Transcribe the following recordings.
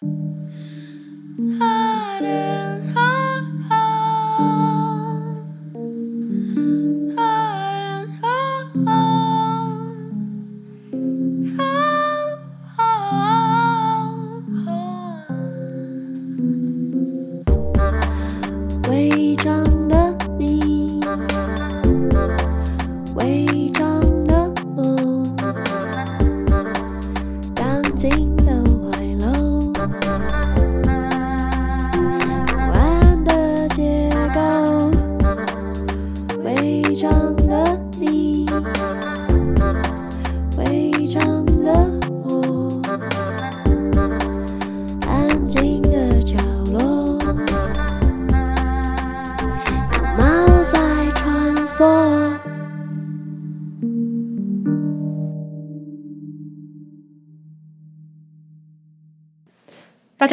大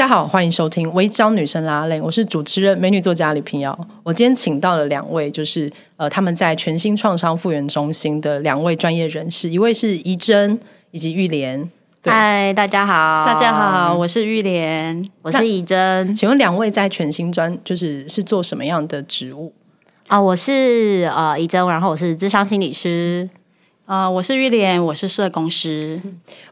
家好，欢迎收听《微招女生拉链》，我是主持人美女作家李平瑶。我今天请到了两位，就是呃，他们在全新创伤复原中心的两位专业人士，一位是怡珍以及玉莲。嗨，大家好，大家好，我是玉莲，我是怡珍。请问两位在全新专就是是做什么样的职务啊？我是呃怡珍，然后我是智商心理师。啊、呃，我是玉莲，我是社工师。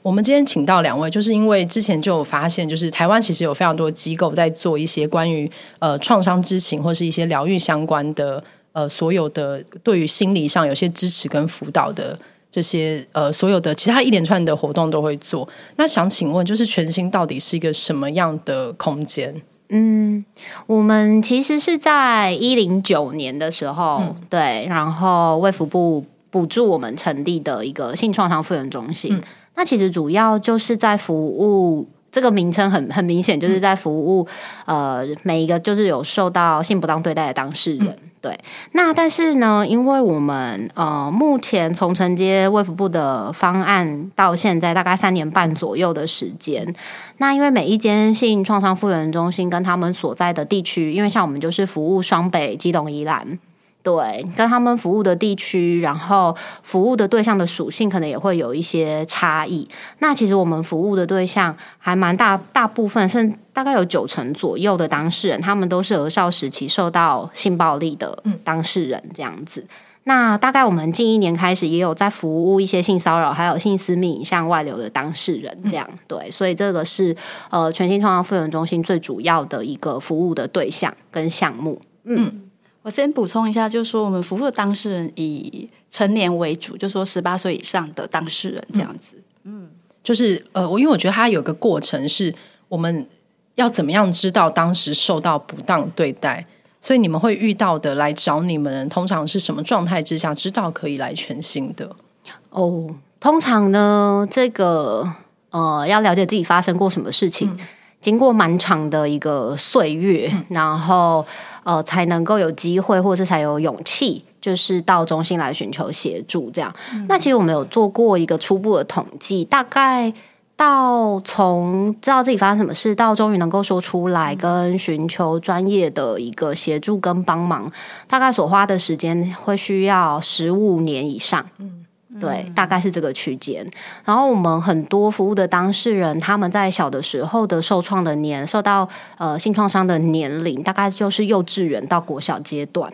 我们今天请到两位，就是因为之前就有发现，就是台湾其实有非常多机构在做一些关于呃创伤知情或是一些疗愈相关的呃所有的对于心理上有些支持跟辅导的这些呃所有的其他一连串的活动都会做。那想请问，就是全新到底是一个什么样的空间？嗯，我们其实是在一零九年的时候，嗯、对，然后卫福部。补助我们成立的一个性创伤复原中心，嗯，那其实主要就是在服务，这个名称很很明显，就是在服务，嗯、呃每一个就是有受到性不当对待的当事人。嗯、对，那但是呢，因为我们呃目前从承接卫福部的方案到现在大概三年半左右的时间，那因为每一间性创伤复原中心跟他们所在的地区，因为像我们就是服务双北、基隆、宜兰。对，跟他们服务的地区，然后服务的对象的属性，可能也会有一些差异。那其实我们服务的对象还蛮大，大部分甚至大概有九成左右的当事人，他们都是儿少时期受到性暴力的当事人这样子。嗯、那大概我们近一年开始，也有在服务一些性骚扰还有性私密影像外流的当事人这样。对，所以这个是呃全新创造复原中心最主要的一个服务的对象跟项目。嗯。嗯我先补充一下，就是说我们服务的当事人以成年为主，就是说十八岁以上的当事人这样子。嗯，就是呃，我因为我觉得它有个过程，是我们要怎么样知道当时受到不当对待，所以你们会遇到的来找你们，通常是什么状态之下知道可以来全新的？哦，通常呢，这个呃，要了解自己发生过什么事情。嗯经过蛮长的一个岁月，嗯、然后呃，才能够有机会，或者是才有勇气，就是到中心来寻求协助。这样、嗯，那其实我们有做过一个初步的统计，大概到从知道自己发生什么事，到终于能够说出来，跟寻求专业的一个协助跟帮忙，大概所花的时间会需要十五年以上。嗯对，大概是这个区间。然后我们很多服务的当事人，他们在小的时候的受创的年，受到呃性创伤的年龄，大概就是幼稚园到国小阶段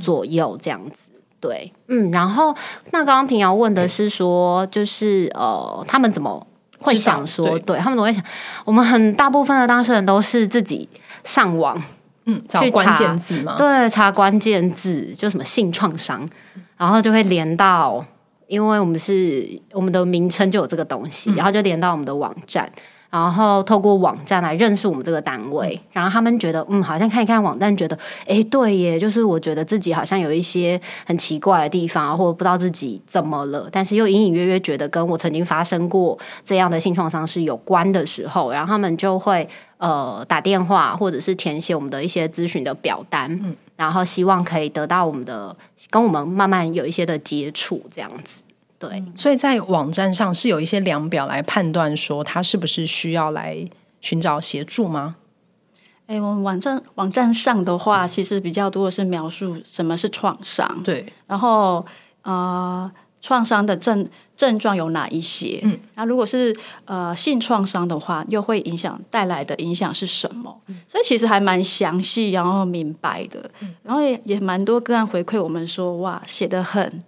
左右这样子。对，嗯。然后那刚刚平遥问的是说，就是呃，他们怎么会想说，对，对他们怎么会想？我们很大部分的当事人都是自己上网，嗯，找关键字嘛，对，查关键字，就什么性创伤，然后就会连到。因为我们是我们的名称就有这个东西，然后就连到我们的网站，然后透过网站来认识我们这个单位，然后他们觉得嗯，好像看一看网站，觉得哎，对耶，就是我觉得自己好像有一些很奇怪的地方，或者不知道自己怎么了，但是又隐隐约约觉得跟我曾经发生过这样的性创伤是有关的时候，然后他们就会呃打电话或者是填写我们的一些咨询的表单。嗯然后希望可以得到我们的，跟我们慢慢有一些的接触，这样子。对，所以在网站上是有一些量表来判断说他是不是需要来寻找协助吗？哎，我们网站网站上的话，其实比较多的是描述什么是创伤。对，然后呃，创伤的症症状有哪一些？嗯，那如果是呃性创伤的话，又会影响带来的影响是什么？嗯，所以其实还蛮详细，然后明白的，嗯，然后也也蛮多个案回馈我们说，哇，写的很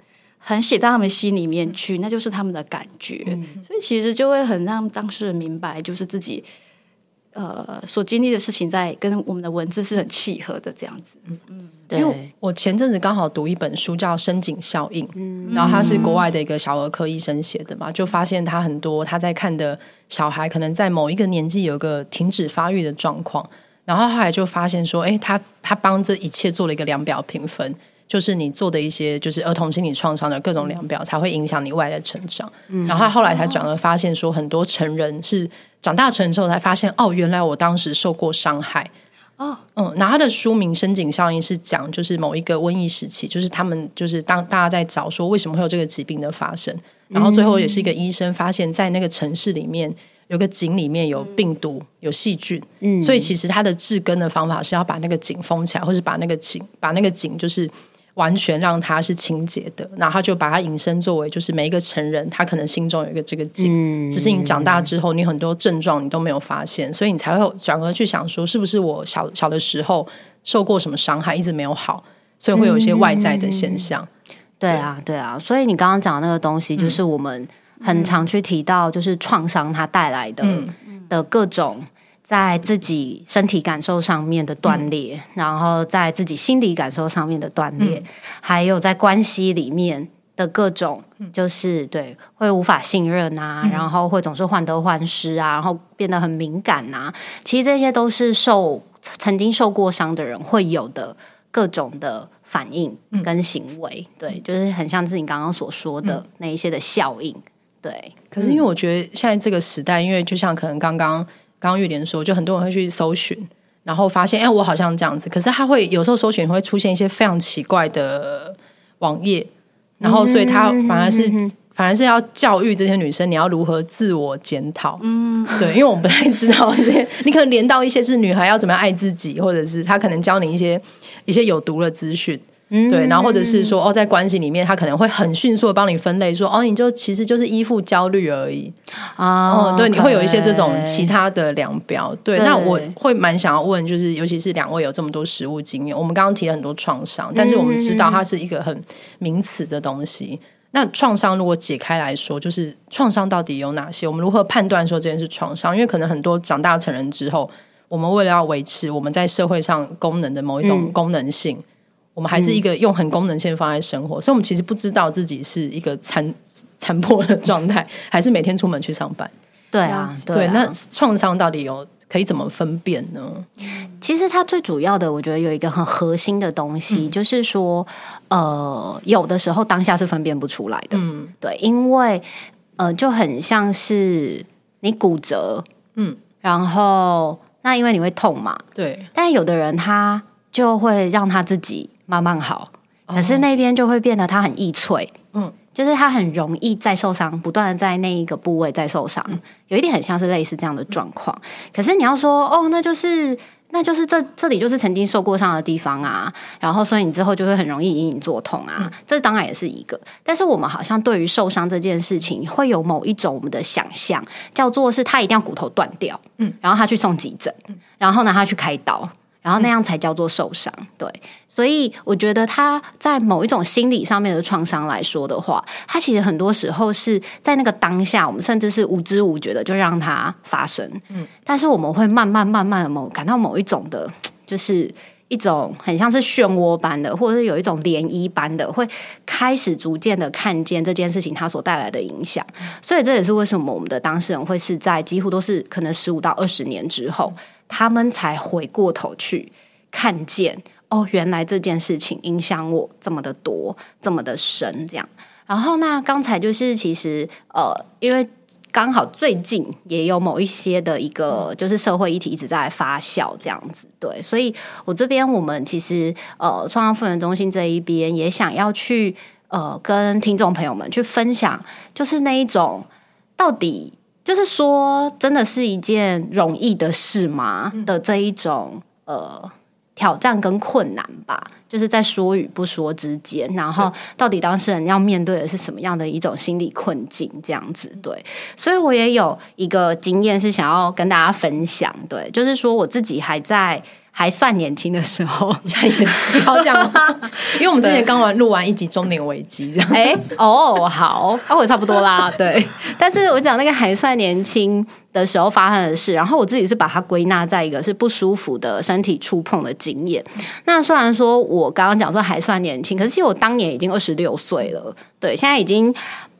很写到他们心里面去，那就是他们的感觉，嗯，所以其实就会很让当事人明白，就是自己。呃，所经历的事情在跟我们的文字是很契合的，这样子。嗯嗯，对。因为我前阵子刚好读一本书叫《深井效应》，嗯，然后他是国外的一个小儿科医生写的嘛，就发现他很多他在看的小孩，可能在某一个年纪有一个停止发育的状况，然后后来就发现说，哎，他他帮这一切做了一个量表评分，就是你做的一些就是儿童心理创伤的各种量表，才会影响你未来的成长。嗯，然后他后来才转而发现说，很多成人是。长大成之后才发现，哦，原来我当时受过伤害。哦，嗯，那他的书名《深井效应》是讲，就是某一个瘟疫时期，就是他们就是当大家在找说为什么会有这个疾病的发生，然后最后也是一个医生发现，在那个城市里面有个井里面有病毒、有细菌，嗯，所以其实他的治根的方法是要把那个井封起来，或是把那个井把那个井就是。完全让他是清洁的，然后他就把它引申作为，就是每一个成人，他可能心中有一个这个井，嗯、只是你长大之后，你很多症状你都没有发现，所以你才会转而去想说，是不是我小小的时候受过什么伤害，一直没有好，所以会有一些外在的现象。嗯、对啊，对啊，所以你刚刚讲的那个东西，就是我们很常去提到，就是创伤它带来的、嗯、的各种。在自己身体感受上面的断裂，嗯、然后在自己心理感受上面的断裂，嗯、还有在关系里面的各种，就是对会无法信任啊，嗯、然后会总是患得患失啊，然后变得很敏感啊。其实这些都是受曾经受过伤的人会有的各种的反应跟行为。嗯、对，就是很像自己刚刚所说的那一些的效应。对，可是因为我觉得现在这个时代，因为就像可能刚刚。刚刚玉莲说，就很多人会去搜寻，然后发现，哎，我好像这样子。可是他会有时候搜寻会出现一些非常奇怪的网页，然后所以他反而是、嗯、反而是要教育这些女生，你要如何自我检讨。嗯，对，因为我们不太知道这些，你可能连到一些是女孩要怎么样爱自己，或者是他可能教你一些一些有毒的资讯。对，然后或者是说哦，在关系里面，他可能会很迅速的帮你分类，说哦，你就其实就是依附焦虑而已啊。哦，对，你会有一些这种其他的量表。对，那我会蛮想要问，就是尤其是两位有这么多实务经验，我们刚刚提了很多创伤，但是我们知道它是一个很名词的东西。那创伤如果解开来说，就是创伤到底有哪些？我们如何判断说这件事创伤？因为可能很多长大成人之后，我们为了要维持我们在社会上功能的某一种功能性。我们还是一个用很功能性放在生活，嗯、所以我们其实不知道自己是一个残残破的状态，还是每天出门去上班。对啊，对，那创伤到底有可以怎么分辨呢？其实它最主要的，我觉得有一个很核心的东西，嗯、就是说，呃，有的时候当下是分辨不出来的。嗯，对，因为呃，就很像是你骨折，嗯，然后那因为你会痛嘛，对，但有的人他就会让他自己。慢慢好，可是那边就会变得它很易脆，嗯，就是它很容易再受伤，不断的在那一个部位再受伤，嗯、有一点很像是类似这样的状况。嗯、可是你要说哦，那就是那就是这这里就是曾经受过伤的地方啊，然后所以你之后就会很容易隐隐作痛啊，嗯、这当然也是一个。但是我们好像对于受伤这件事情，会有某一种我们的想象，叫做是他一定要骨头断掉，嗯，然后他去送急诊，嗯、然后呢他去开刀。然后那样才叫做受伤，对，所以我觉得他在某一种心理上面的创伤来说的话，他其实很多时候是在那个当下，我们甚至是无知无觉的就让它发生，嗯，但是我们会慢慢慢慢的某感到某一种的，就是一种很像是漩涡般的，或者是有一种涟漪般的，会开始逐渐的看见这件事情它所带来的影响，所以这也是为什么我们的当事人会是在几乎都是可能十五到二十年之后。他们才回过头去看见哦，原来这件事情影响我这么的多，这么的深，这样。然后那刚才就是其实呃，因为刚好最近也有某一些的一个就是社会议题一直在发酵，这样子对。所以我这边我们其实呃，创伤复原中心这一边也想要去呃，跟听众朋友们去分享，就是那一种到底。就是说，真的是一件容易的事吗？的这一种呃挑战跟困难吧，就是在说与不说之间，然后到底当事人要面对的是什么样的一种心理困境，这样子对，所以我也有一个经验是想要跟大家分享，对，就是说我自己还在。还算年轻的时候，好讲吗？因为我们之前刚完录完一集中年危机，这样。哎、欸，哦，好，那我差不多啦。对，但是我讲那个还算年轻的时候发生的事，然后我自己是把它归纳在一个是不舒服的身体触碰的经验。那虽然说我刚刚讲说还算年轻，可是其实我当年已经二十六岁了。对，现在已经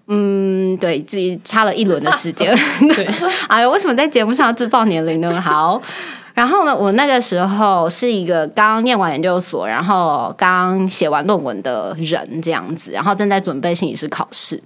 嗯，对自己差了一轮的时间。对，哎呀，为什么在节目上自报年龄呢？好。然后呢，我那个时候是一个刚念完研究所，然后刚写完论文的人这样子，然后正在准备心理师考试。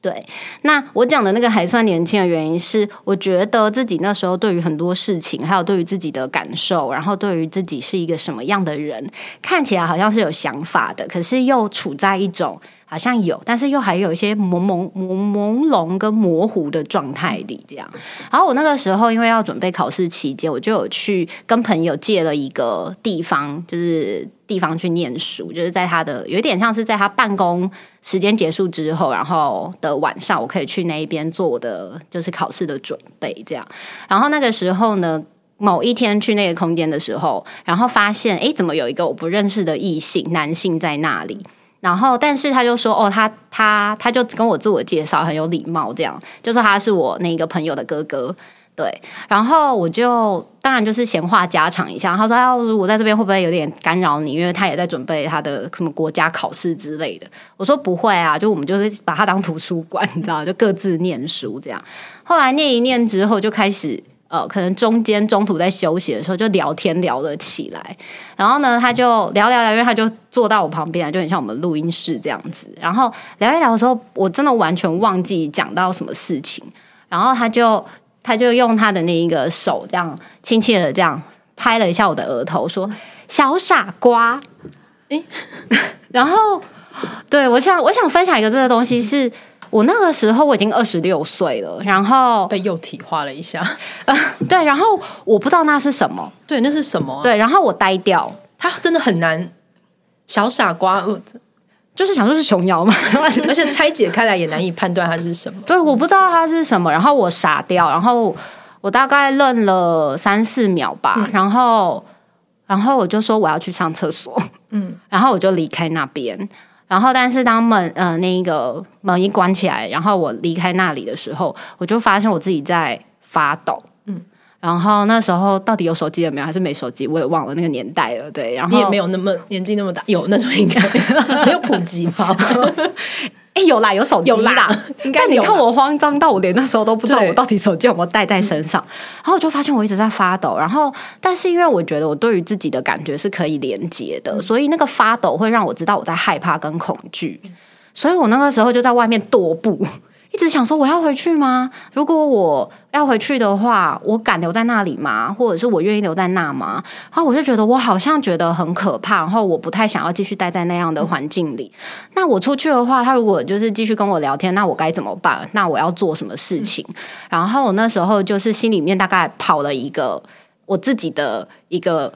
对，那我讲的那个还算年轻的原因是，我觉得自己那时候对于很多事情，还有对于自己的感受，然后对于自己是一个什么样的人，看起来好像是有想法的，可是又处在一种。好像有，但是又还有一些朦朦朦朦胧跟模糊的状态里，这样。然后我那个时候因为要准备考试期间，我就有去跟朋友借了一个地方，就是地方去念书，就是在他的有一点像是在他办公时间结束之后，然后的晚上，我可以去那一边做我的就是考试的准备，这样。然后那个时候呢，某一天去那个空间的时候，然后发现，诶，怎么有一个我不认识的异性男性在那里？然后，但是他就说：“哦，他他他就跟我自我介绍，很有礼貌，这样就说他是我那个朋友的哥哥。”对，然后我就当然就是闲话家常一下。他说：“要我在这边会不会有点干扰你？因为他也在准备他的什么国家考试之类的。”我说：“不会啊，就我们就是把他当图书馆，你知道，就各自念书这样。”后来念一念之后，就开始。呃，可能中间中途在休息的时候就聊天聊了起来，然后呢，他就聊聊聊，因为他就坐到我旁边，就很像我们录音室这样子。然后聊一聊的时候，我真的完全忘记讲到什么事情。然后他就他就用他的那一个手这样轻轻的这样拍了一下我的额头，说：“小傻瓜。”诶，然后对，我想我想分享一个这个东西是。我那个时候我已经二十六岁了，然后被幼体化了一下，呃，对，然后我不知道那是什么，对，那是什么啊？对，然后我呆掉，他真的很难，小傻瓜，就是想说是琼瑶嘛，而且拆解开来也难以判断它是什么，对，我不知道它是什么，然后我傻掉，然后我大概愣了三四秒吧，嗯，然后，然后我就说我要去上厕所，嗯，然后我就离开那边。然后，但是当门呃那个门一关起来，然后我离开那里的时候，我就发现我自己在发抖。嗯，然后那时候到底有手机了没有？还是没手机？我也忘了那个年代了。对，然后你也没有那么年纪那么大，有那时候应该 没有普及吗？哎，有啦，有手机啦，啦应该。但你看我慌张到我连那时候都不知道我到底手机有没有带在身上，然后我就发现我一直在发抖。然后，但是因为我觉得我对于自己的感觉是可以连接的，所以那个发抖会让我知道我在害怕跟恐惧，所以我那个时候就在外面踱步。一直想说我要回去吗？如果我要回去的话，我敢留在那里吗？或者是我愿意留在那吗？然后我就觉得我好像觉得很可怕，然后我不太想要继续待在那样的环境里。那我出去的话，他如果就是继续跟我聊天，那我该怎么办？那我要做什么事情？然后我那时候就是心里面大概跑了一个我自己的一个。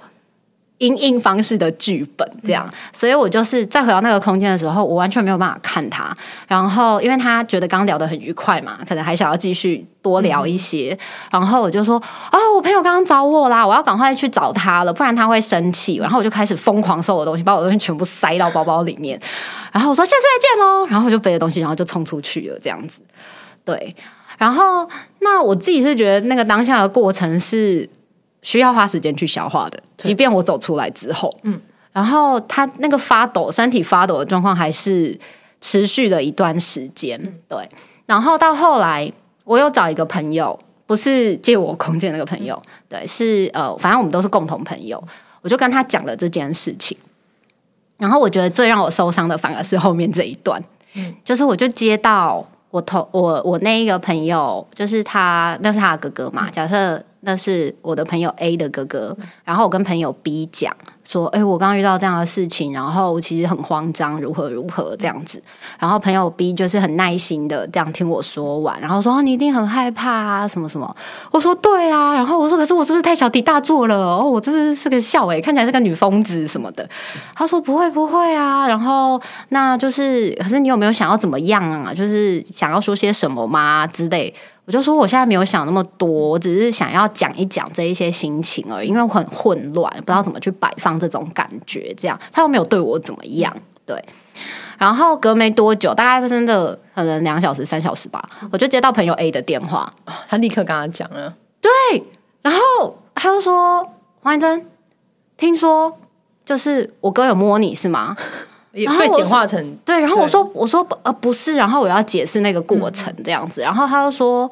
因应方式的剧本这样，所以我就是再回到那个空间的时候，我完全没有办法看他。然后，因为他觉得刚刚聊得很愉快嘛，可能还想要继续多聊一些。然后我就说：“啊，我朋友刚刚找我啦，我要赶快去找他了，不然他会生气。”然后我就开始疯狂收我的东西，把我的东西全部塞到包包里面。然后我说：“下次再见喽。”然后我就背着东西，然后就冲出去了，这样子。对，然后那我自己是觉得那个当下的过程是。需要花时间去消化的，即便我走出来之后，嗯，然后他那个发抖、身体发抖的状况还是持续了一段时间，嗯，对。然后到后来，我又找一个朋友，不是借我空间那个朋友，对，是呃，反正我们都是共同朋友，我就跟他讲了这件事情。然后我觉得最让我受伤的，反而是后面这一段，嗯，就是我就接到我同我我那一个朋友，就是他，那是他的哥哥嘛，假设。那是我的朋友 A 的哥哥，然后我跟朋友 B 讲说，哎，我刚刚遇到这样的事情，然后其实很慌张，如何如何这样子。然后朋友 B 就是很耐心的这样听我说完，然后说你一定很害怕啊，什么什么。我说对啊，然后我说可是我是不是太小题大做了？哦，我真的是个笑诶，看起来是个女疯子什么的。他说不会不会啊，然后那就是，可是你有没有想要怎么样啊？就是想要说些什么吗之类。我就说我现在没有想那么多，我只是想要讲一讲这一些心情而已，因为我很混乱，不知道怎么去摆放这种感觉。这样他又没有对我怎么样，对。然后隔没多久，大概真的可能两小时、三小时吧，我就接到朋友 A 的电话，他立刻跟他讲了，对。然后他就说：“黄彦真，听说就是我哥有摸你是吗？”也会简化成对，然后我说我说呃不是，然后我要解释那个过程这样子，然后他就说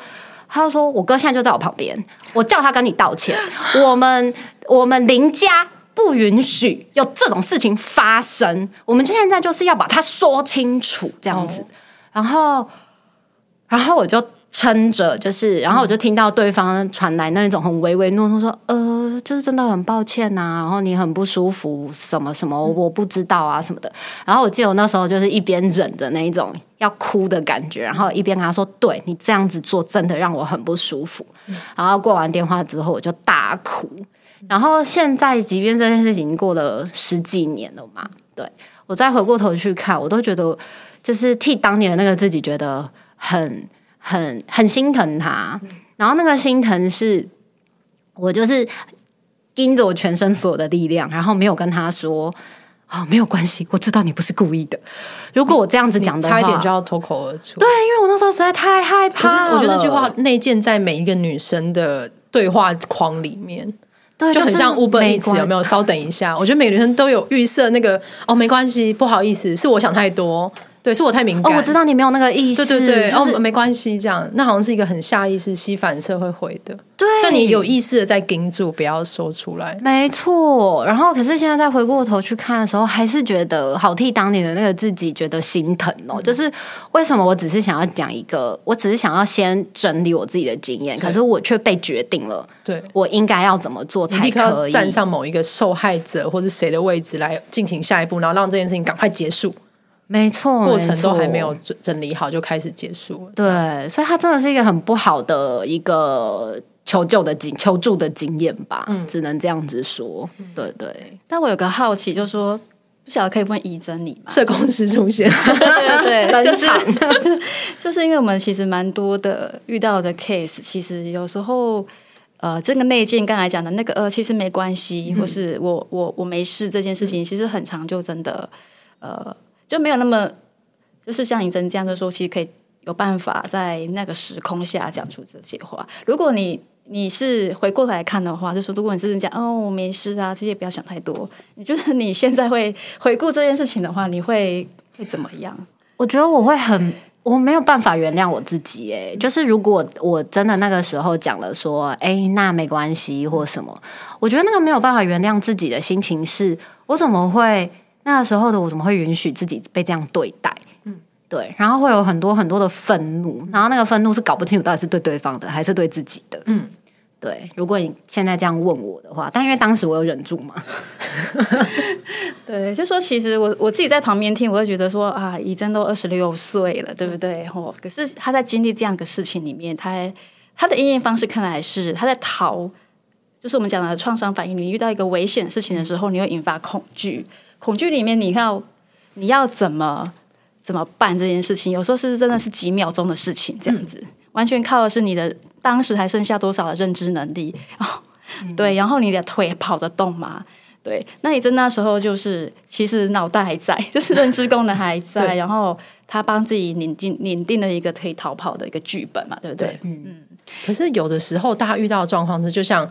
他就说我哥现在就在我旁边，我叫他跟你道歉，我们我们林家不允许有这种事情发生，我们现在就是要把它说清楚这样子，然后然后我就。撑着，就是，然后我就听到对方传来那种很唯唯诺诺说，呃，就是真的很抱歉呐、啊，然后你很不舒服，什么什么，我不知道啊什么的。然后我记得我那时候就是一边忍着那一种要哭的感觉，然后一边跟他说，对你这样子做真的让我很不舒服。然后过完电话之后我就大哭。然后现在，即便这件事情过了十几年了嘛，对，我再回过头去看，我都觉得就是替当年的那个自己觉得很。很很心疼他，然后那个心疼是，我就是盯着我全身所有的力量，然后没有跟他说啊、哦，没有关系，我知道你不是故意的。如果我这样子讲的话，差一点就要脱口而出。对，因为我那时候实在太害怕了。我觉得那句话内建在每一个女生的对话框里面，对，就很像 Uber Eats，有没有？稍等一下，我觉得每个女生都有预设那个哦，没关系，不好意思，是我想太多。对，是我太敏感。哦，我知道你没有那个意思。对对对，就是、哦，没关系，这样，那好像是一个很下意识、吸反射会回的。对，但你有意识的在盯住，不要说出来。没错。然后，可是现在再回过头去看的时候，还是觉得好替当年的那个自己觉得心疼哦。嗯、就是为什么我只是想要讲一个，我只是想要先整理我自己的经验，可是我却被决定了，对我应该要怎么做才可以站上某一个受害者或者谁的位置来进行下一步，然后让这件事情赶快结束。没错，过程都还没有整理好就开始结束了。对，所以他真的是一个很不好的一个求救的经求助的经验吧，嗯，只能这样子说。对对。但我有个好奇，就是说不晓得可以问怡珍你吗？社工师出现，对 对对，就是 就是因为我们其实蛮多的遇到的 case，其实有时候呃，这个内建刚才讲的那个呃，其实没关系，或是我我我没事这件事情，其实很长就真的呃。就没有那么，就是像怡珍这样的说，其实可以有办法在那个时空下讲出这些话。如果你你是回过头来看的话，就是如果你是讲哦，我没事啊，这些不要想太多。你觉得你现在会回顾这件事情的话，你会会怎么样？我觉得我会很，我没有办法原谅我自己。哎，就是如果我真的那个时候讲了说，哎，那没关系或什么，我觉得那个没有办法原谅自己的心情是，我怎么会？那时候的我怎么会允许自己被这样对待？嗯，对，然后会有很多很多的愤怒，然后那个愤怒是搞不清楚到底是对对方的还是对自己的。嗯，对。如果你现在这样问我的话，但因为当时我有忍住嘛，对，就说其实我我自己在旁边听，我会觉得说啊，怡珍都二十六岁了，对不对？哦，可是他在经历这样的事情里面，他他的应验方式看来是他在逃，就是我们讲的创伤反应。你遇到一个危险的事情的时候，你会引发恐惧。恐惧里面，你要你要怎么怎么办这件事情？有时候是真的是几秒钟的事情，这样子、嗯、完全靠的是你的当时还剩下多少的认知能力 哦。对，然后你的腿跑得动吗？对，那你在那时候就是其实脑袋还在，就是认知功能还在，然后他帮自己拟定拟定了一个可以逃跑的一个剧本嘛，对不对？嗯。可是有的时候，大家遇到的状况是，就像。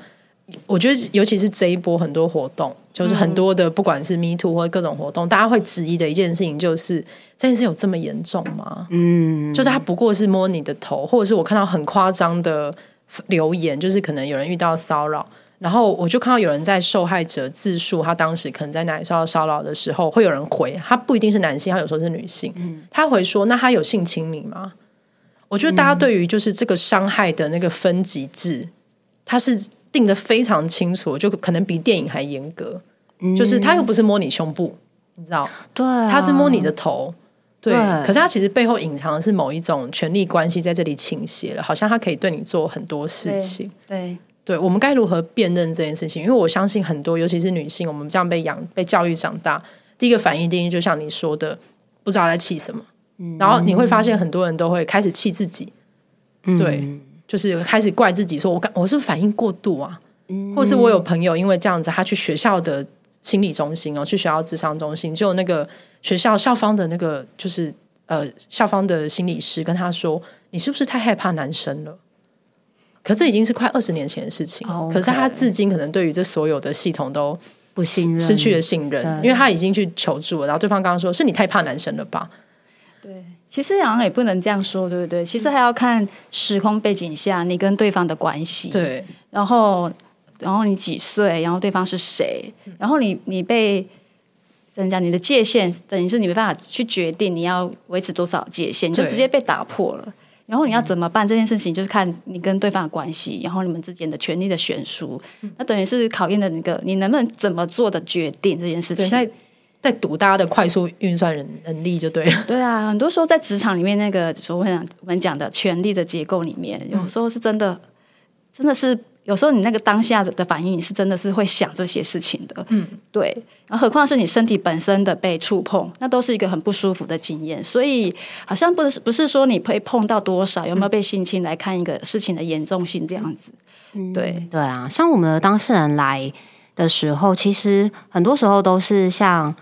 我觉得，尤其是这一波很多活动，就是很多的，不管是 Me Too 或者各种活动，大家会质疑的一件事情，就是这件事有这么严重吗？嗯，就是他不过是摸你的头，或者是我看到很夸张的留言，就是可能有人遇到骚扰，然后我就看到有人在受害者自述他当时可能在哪里受到骚扰的时候，会有人回，他不一定是男性，他有时候是女性，他回说，那他有性侵你吗？我觉得大家对于就是这个伤害的那个分级制。他是定的非常清楚，就可能比电影还严格。嗯、就是他又不是摸你胸部，你知道？对、啊，它是摸你的头。对，对，可是他其实背后隐藏的是某一种权力关系在这里倾斜了，好像他可以对你做很多事情。对，对，对，我们该如何辨认这件事情？因为我相信很多，尤其是女性，我们这样被养、被教育长大，第一个反应，第一就像你说的，不知道在气什么。嗯、然后你会发现，很多人都会开始气自己。嗯、对，就是开始怪自己，说我我是不是反应过度啊？嗯、或是我有朋友因为这样子，他去学校的心理中心哦，去学校智商中心，就那个。学校校方的那个就是呃，校方的心理师跟他说：“你是不是太害怕男生了？”可这已经是快二十年前的事情。Oh. 可是他至今可能对于这所有的系统都不信任，失去了信任，因为他已经去求助了。然后对方刚刚说：“是你太怕男生了吧？”对，其实好像也不能这样说，对不对？其实还要看时空背景下你跟对方的关系。对，然后然后你几岁？然后对方是谁？然后你你被。人家你的界限等于是你没办法去决定你要维持多少界限，你就直接被打破了。然后你要怎么办这件事情，就是看你跟对方的关系，然后你们之间的权利的悬殊，那等于是考验的那个你能不能怎么做的决定这件事情，在在赌大家的快速运算能能力就对了。对啊，很多时候在职场里面那个所谓我们讲的权力的结构里面，有时候是真的，真的是。有时候你那个当下的反应，你是真的是会想这些事情的，嗯，对。然后何况是你身体本身的被触碰，那都是一个很不舒服的经验。所以好像不是不是说你被碰到多少，有没有被性侵来看一个事情的严重性这样子。嗯，对对啊，像我们的当事人来的时候，其实很多时候都是像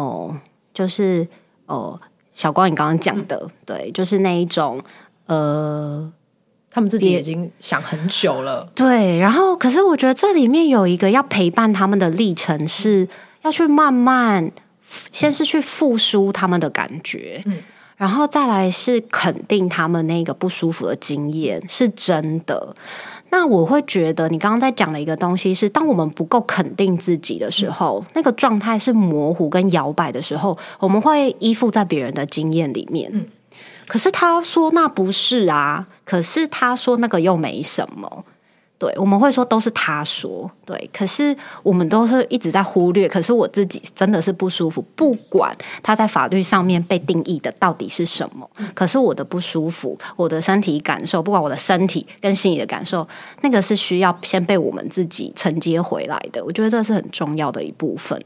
哦，就是哦，小光你刚刚讲的，嗯，对，就是那一种呃。他们自己已经想很久了，对。然后，可是我觉得这里面有一个要陪伴他们的历程，是要去慢慢，先是去复苏他们的感觉，嗯，然后再来是肯定他们那个不舒服的经验是真的。那我会觉得，你刚刚在讲的一个东西是，当我们不够肯定自己的时候，嗯，那个状态是模糊跟摇摆的时候，我们会依附在别人的经验里面，嗯。可是他说那不是啊，可是他说那个又没什么，对，我们会说都是他说，对，可是我们都是一直在忽略。可是我自己真的是不舒服，不管他在法律上面被定义的到底是什么，可是我的不舒服，我的身体感受，不管我的身体跟心理的感受，那个是需要先被我们自己承接回来的。我觉得这是很重要的一部分。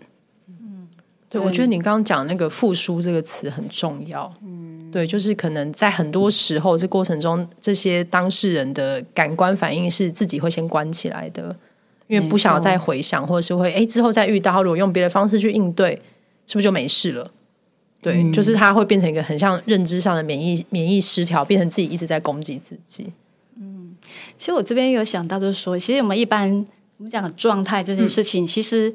嗯，对，我觉得你刚刚讲那个复苏这个词很重要。嗯。对，就是可能在很多时候这过程中，这些当事人的感官反应是自己会先关起来的，因为不想要再回想，或者是会哎之后再遇到，如果用别的方式去应对，是不是就没事了？对，嗯、就是他会变成一个很像认知上的免疫免疫失调，变成自己一直在攻击自己。嗯，其实我这边有想到，就是说，其实我们一般我们讲状态这件事情，嗯、其实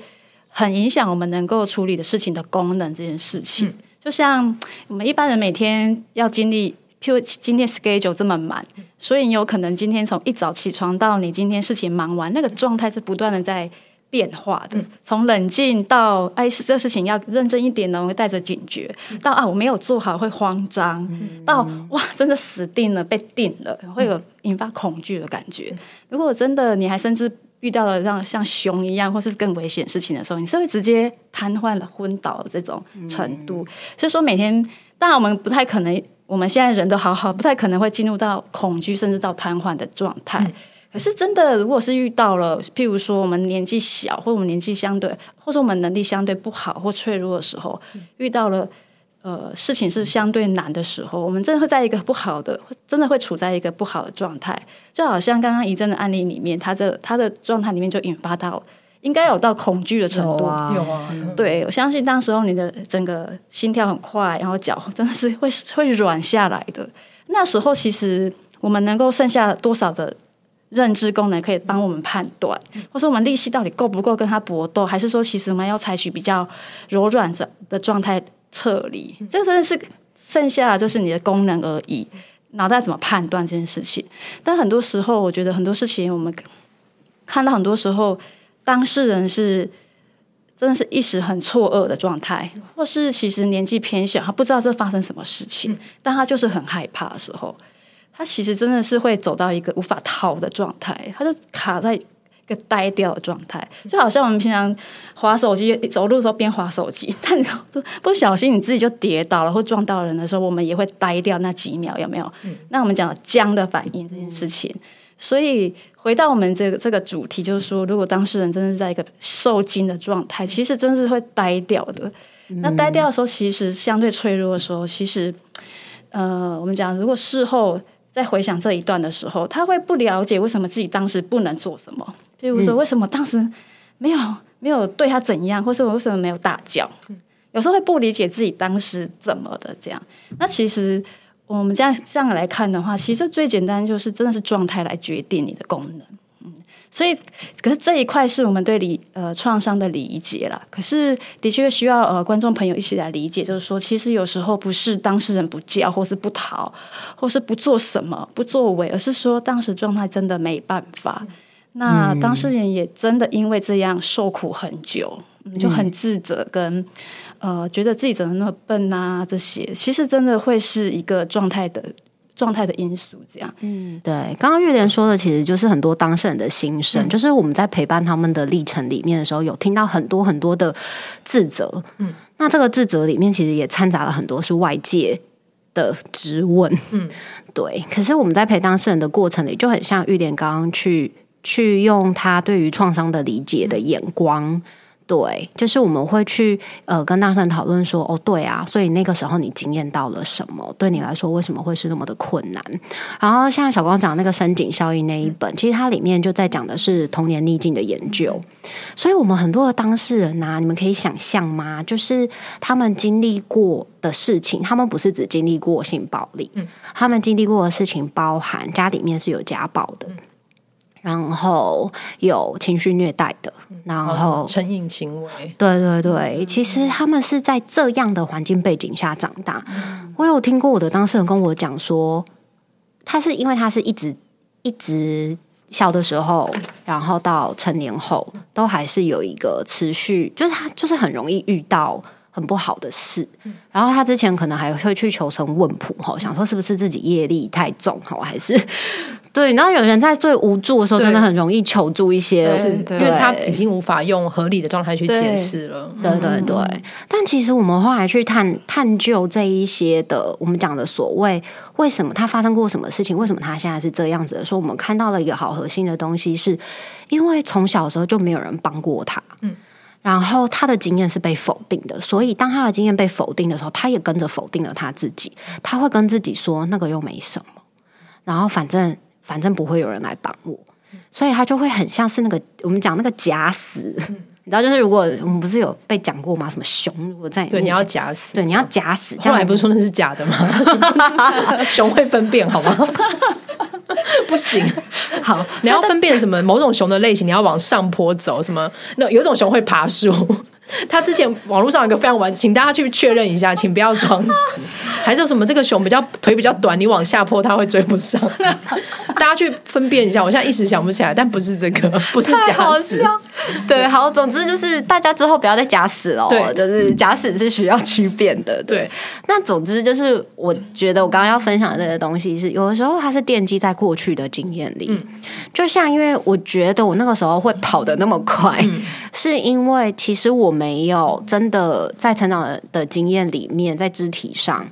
很影响我们能够处理的事情的功能这件事情。嗯就像我们一般人每天要经历，譬如今天 schedule 这么满，所以你有可能今天从一早起床到你今天事情忙完，那个状态是不断的在变化的。从冷静到哎，这事情要认真一点呢，会带着警觉；到啊，我没有做好会慌张；到哇，真的死定了，被定了，会有引发恐惧的感觉。如果真的你还甚至。遇到了让像熊一样或是更危险事情的时候，你是会直接瘫痪了、昏倒的这种程度。嗯、所以说，每天当然我们不太可能，我们现在人都好好，不太可能会进入到恐惧甚至到瘫痪的状态。嗯、可是真的，如果是遇到了，譬如说我们年纪小，或我们年纪相对，或者我们能力相对不好或脆弱的时候，嗯、遇到了。呃，事情是相对难的时候，我们真的会在一个不好的，真的会处在一个不好的状态。就好像刚刚怡真的案例里面，他的他的状态里面就引发到，应该有到恐惧的程度。有啊，有啊。对，我相信当时候你的整个心跳很快，然后脚真的是会会软下来的。那时候其实我们能够剩下多少的认知功能可以帮我们判断，或者说我们力气到底够不够跟他搏斗，还是说其实我们要采取比较柔软的的状态。撤离，这真的是剩下的就是你的功能而已。脑袋怎么判断这件事情？但很多时候，我觉得很多事情，我们看到很多时候，当事人是真的是一时很错愕的状态，或是其实年纪偏小，他不知道这发生什么事情，但他就是很害怕的时候，他其实真的是会走到一个无法逃的状态，他就卡在一个呆掉的状态，就好像我们平常滑手机、走路的时候边滑手机，但你不小心你自己就跌倒了或撞到人的时候，我们也会呆掉那几秒，有没有？嗯、那我们讲僵的反应这件事情，嗯、所以回到我们这个这个主题，就是说，如果当事人真的是在一个受惊的状态，其实真的是会呆掉的。嗯、那呆掉的时候，其实相对脆弱的时候，其实，呃，我们讲如果事后。再回想这一段的时候，他会不了解为什么自己当时不能做什么。譬如说，为什么当时没有没有对他怎样，或是我为什么没有大叫？有时候会不理解自己当时怎么的这样。那其实我们这样这样来看的话，其实最简单就是真的是状态来决定你的功能。嗯所以，可是这一块是我们对理呃创伤的理解啦。可是，的确需要呃观众朋友一起来理解，就是说，其实有时候不是当事人不叫，或是不逃，或是不做什么不作为，而是说当时状态真的没办法。那当事人也真的因为这样受苦很久，嗯、就很自责跟，跟呃觉得自己怎么那么笨啊这些，其实真的会是一个状态的。状态的因素，这样，嗯，对，刚刚玉莲说的，其实就是很多当事人的心声，嗯、就是我们在陪伴他们的历程里面的时候，有听到很多很多的自责，嗯，那这个自责里面其实也掺杂了很多是外界的质问，嗯，对。可是我们在陪当事人的过程里，就很像玉莲刚刚去去用他对于创伤的理解的眼光。嗯对，就是我们会去呃跟当事人讨论说，哦，对啊，所以那个时候你经验到了什么？对你来说为什么会是那么的困难？然后像小光讲那个深井效应那一本，其实它里面就在讲的是童年逆境的研究。所以我们很多的当事人啊，你们可以想象吗？就是他们经历过的事情，他们不是只经历过性暴力，嗯，他们经历过的事情包含家里面是有家暴的。然后有情绪虐待的，然后成瘾行为，对对对，其实他们是在这样的环境背景下长大。我有听过我的当事人跟我讲说，他是因为他是一直一直小的时候，然后到成年后都还是有一个持续，就是他就是很容易遇到很不好的事。然后他之前可能还会去求神问卜，哈，想说是不是自己业力太重，哈，还是。对，然后有人在最无助的时候，真的很容易求助一些，是因为他已经无法用合理的状态去解释了。对对对，对，但其实我们后来去探探究这一些的，我们讲的所谓为什么他发生过什么事情，为什么他现在是这样子的时候，我们看到了一个好核心的东西，是因为从小的时候就没有人帮过他，嗯，然后他的经验是被否定的，所以当他的经验被否定的时候，他也跟着否定了他自己，他会跟自己说那个又没什么，然后反正。反正不会有人来帮我，所以他就会很像是那个我们讲那个假死，嗯、你知道，就是如果我们不是有被讲过吗？什么熊如果在对你要假死，对你要假死，后来不是说那是假的吗？熊会分辨好吗？不行，好，你要分辨什么？某种熊的类型，你要往上坡走，什么？那有一种熊会爬树。他之前网络上有一个非常完，请大家去确认一下，请不要装死。还是有什么？这个熊比较腿比较短，你往下坡它会追不上。大家去分辨一下，我现在一时想不起来，但不是这个，不是假死。对，好，总之就是大家之后不要再假死了。对，就是假死是需要区别的。对，对那总之就是，我觉得我刚刚要分享的这个东西是，有的时候它是奠基在过去的经验里。嗯，就像因为我觉得我那个时候会跑得那么快，嗯、是因为其实我。没有真的在成长的经验里面，在肢体上。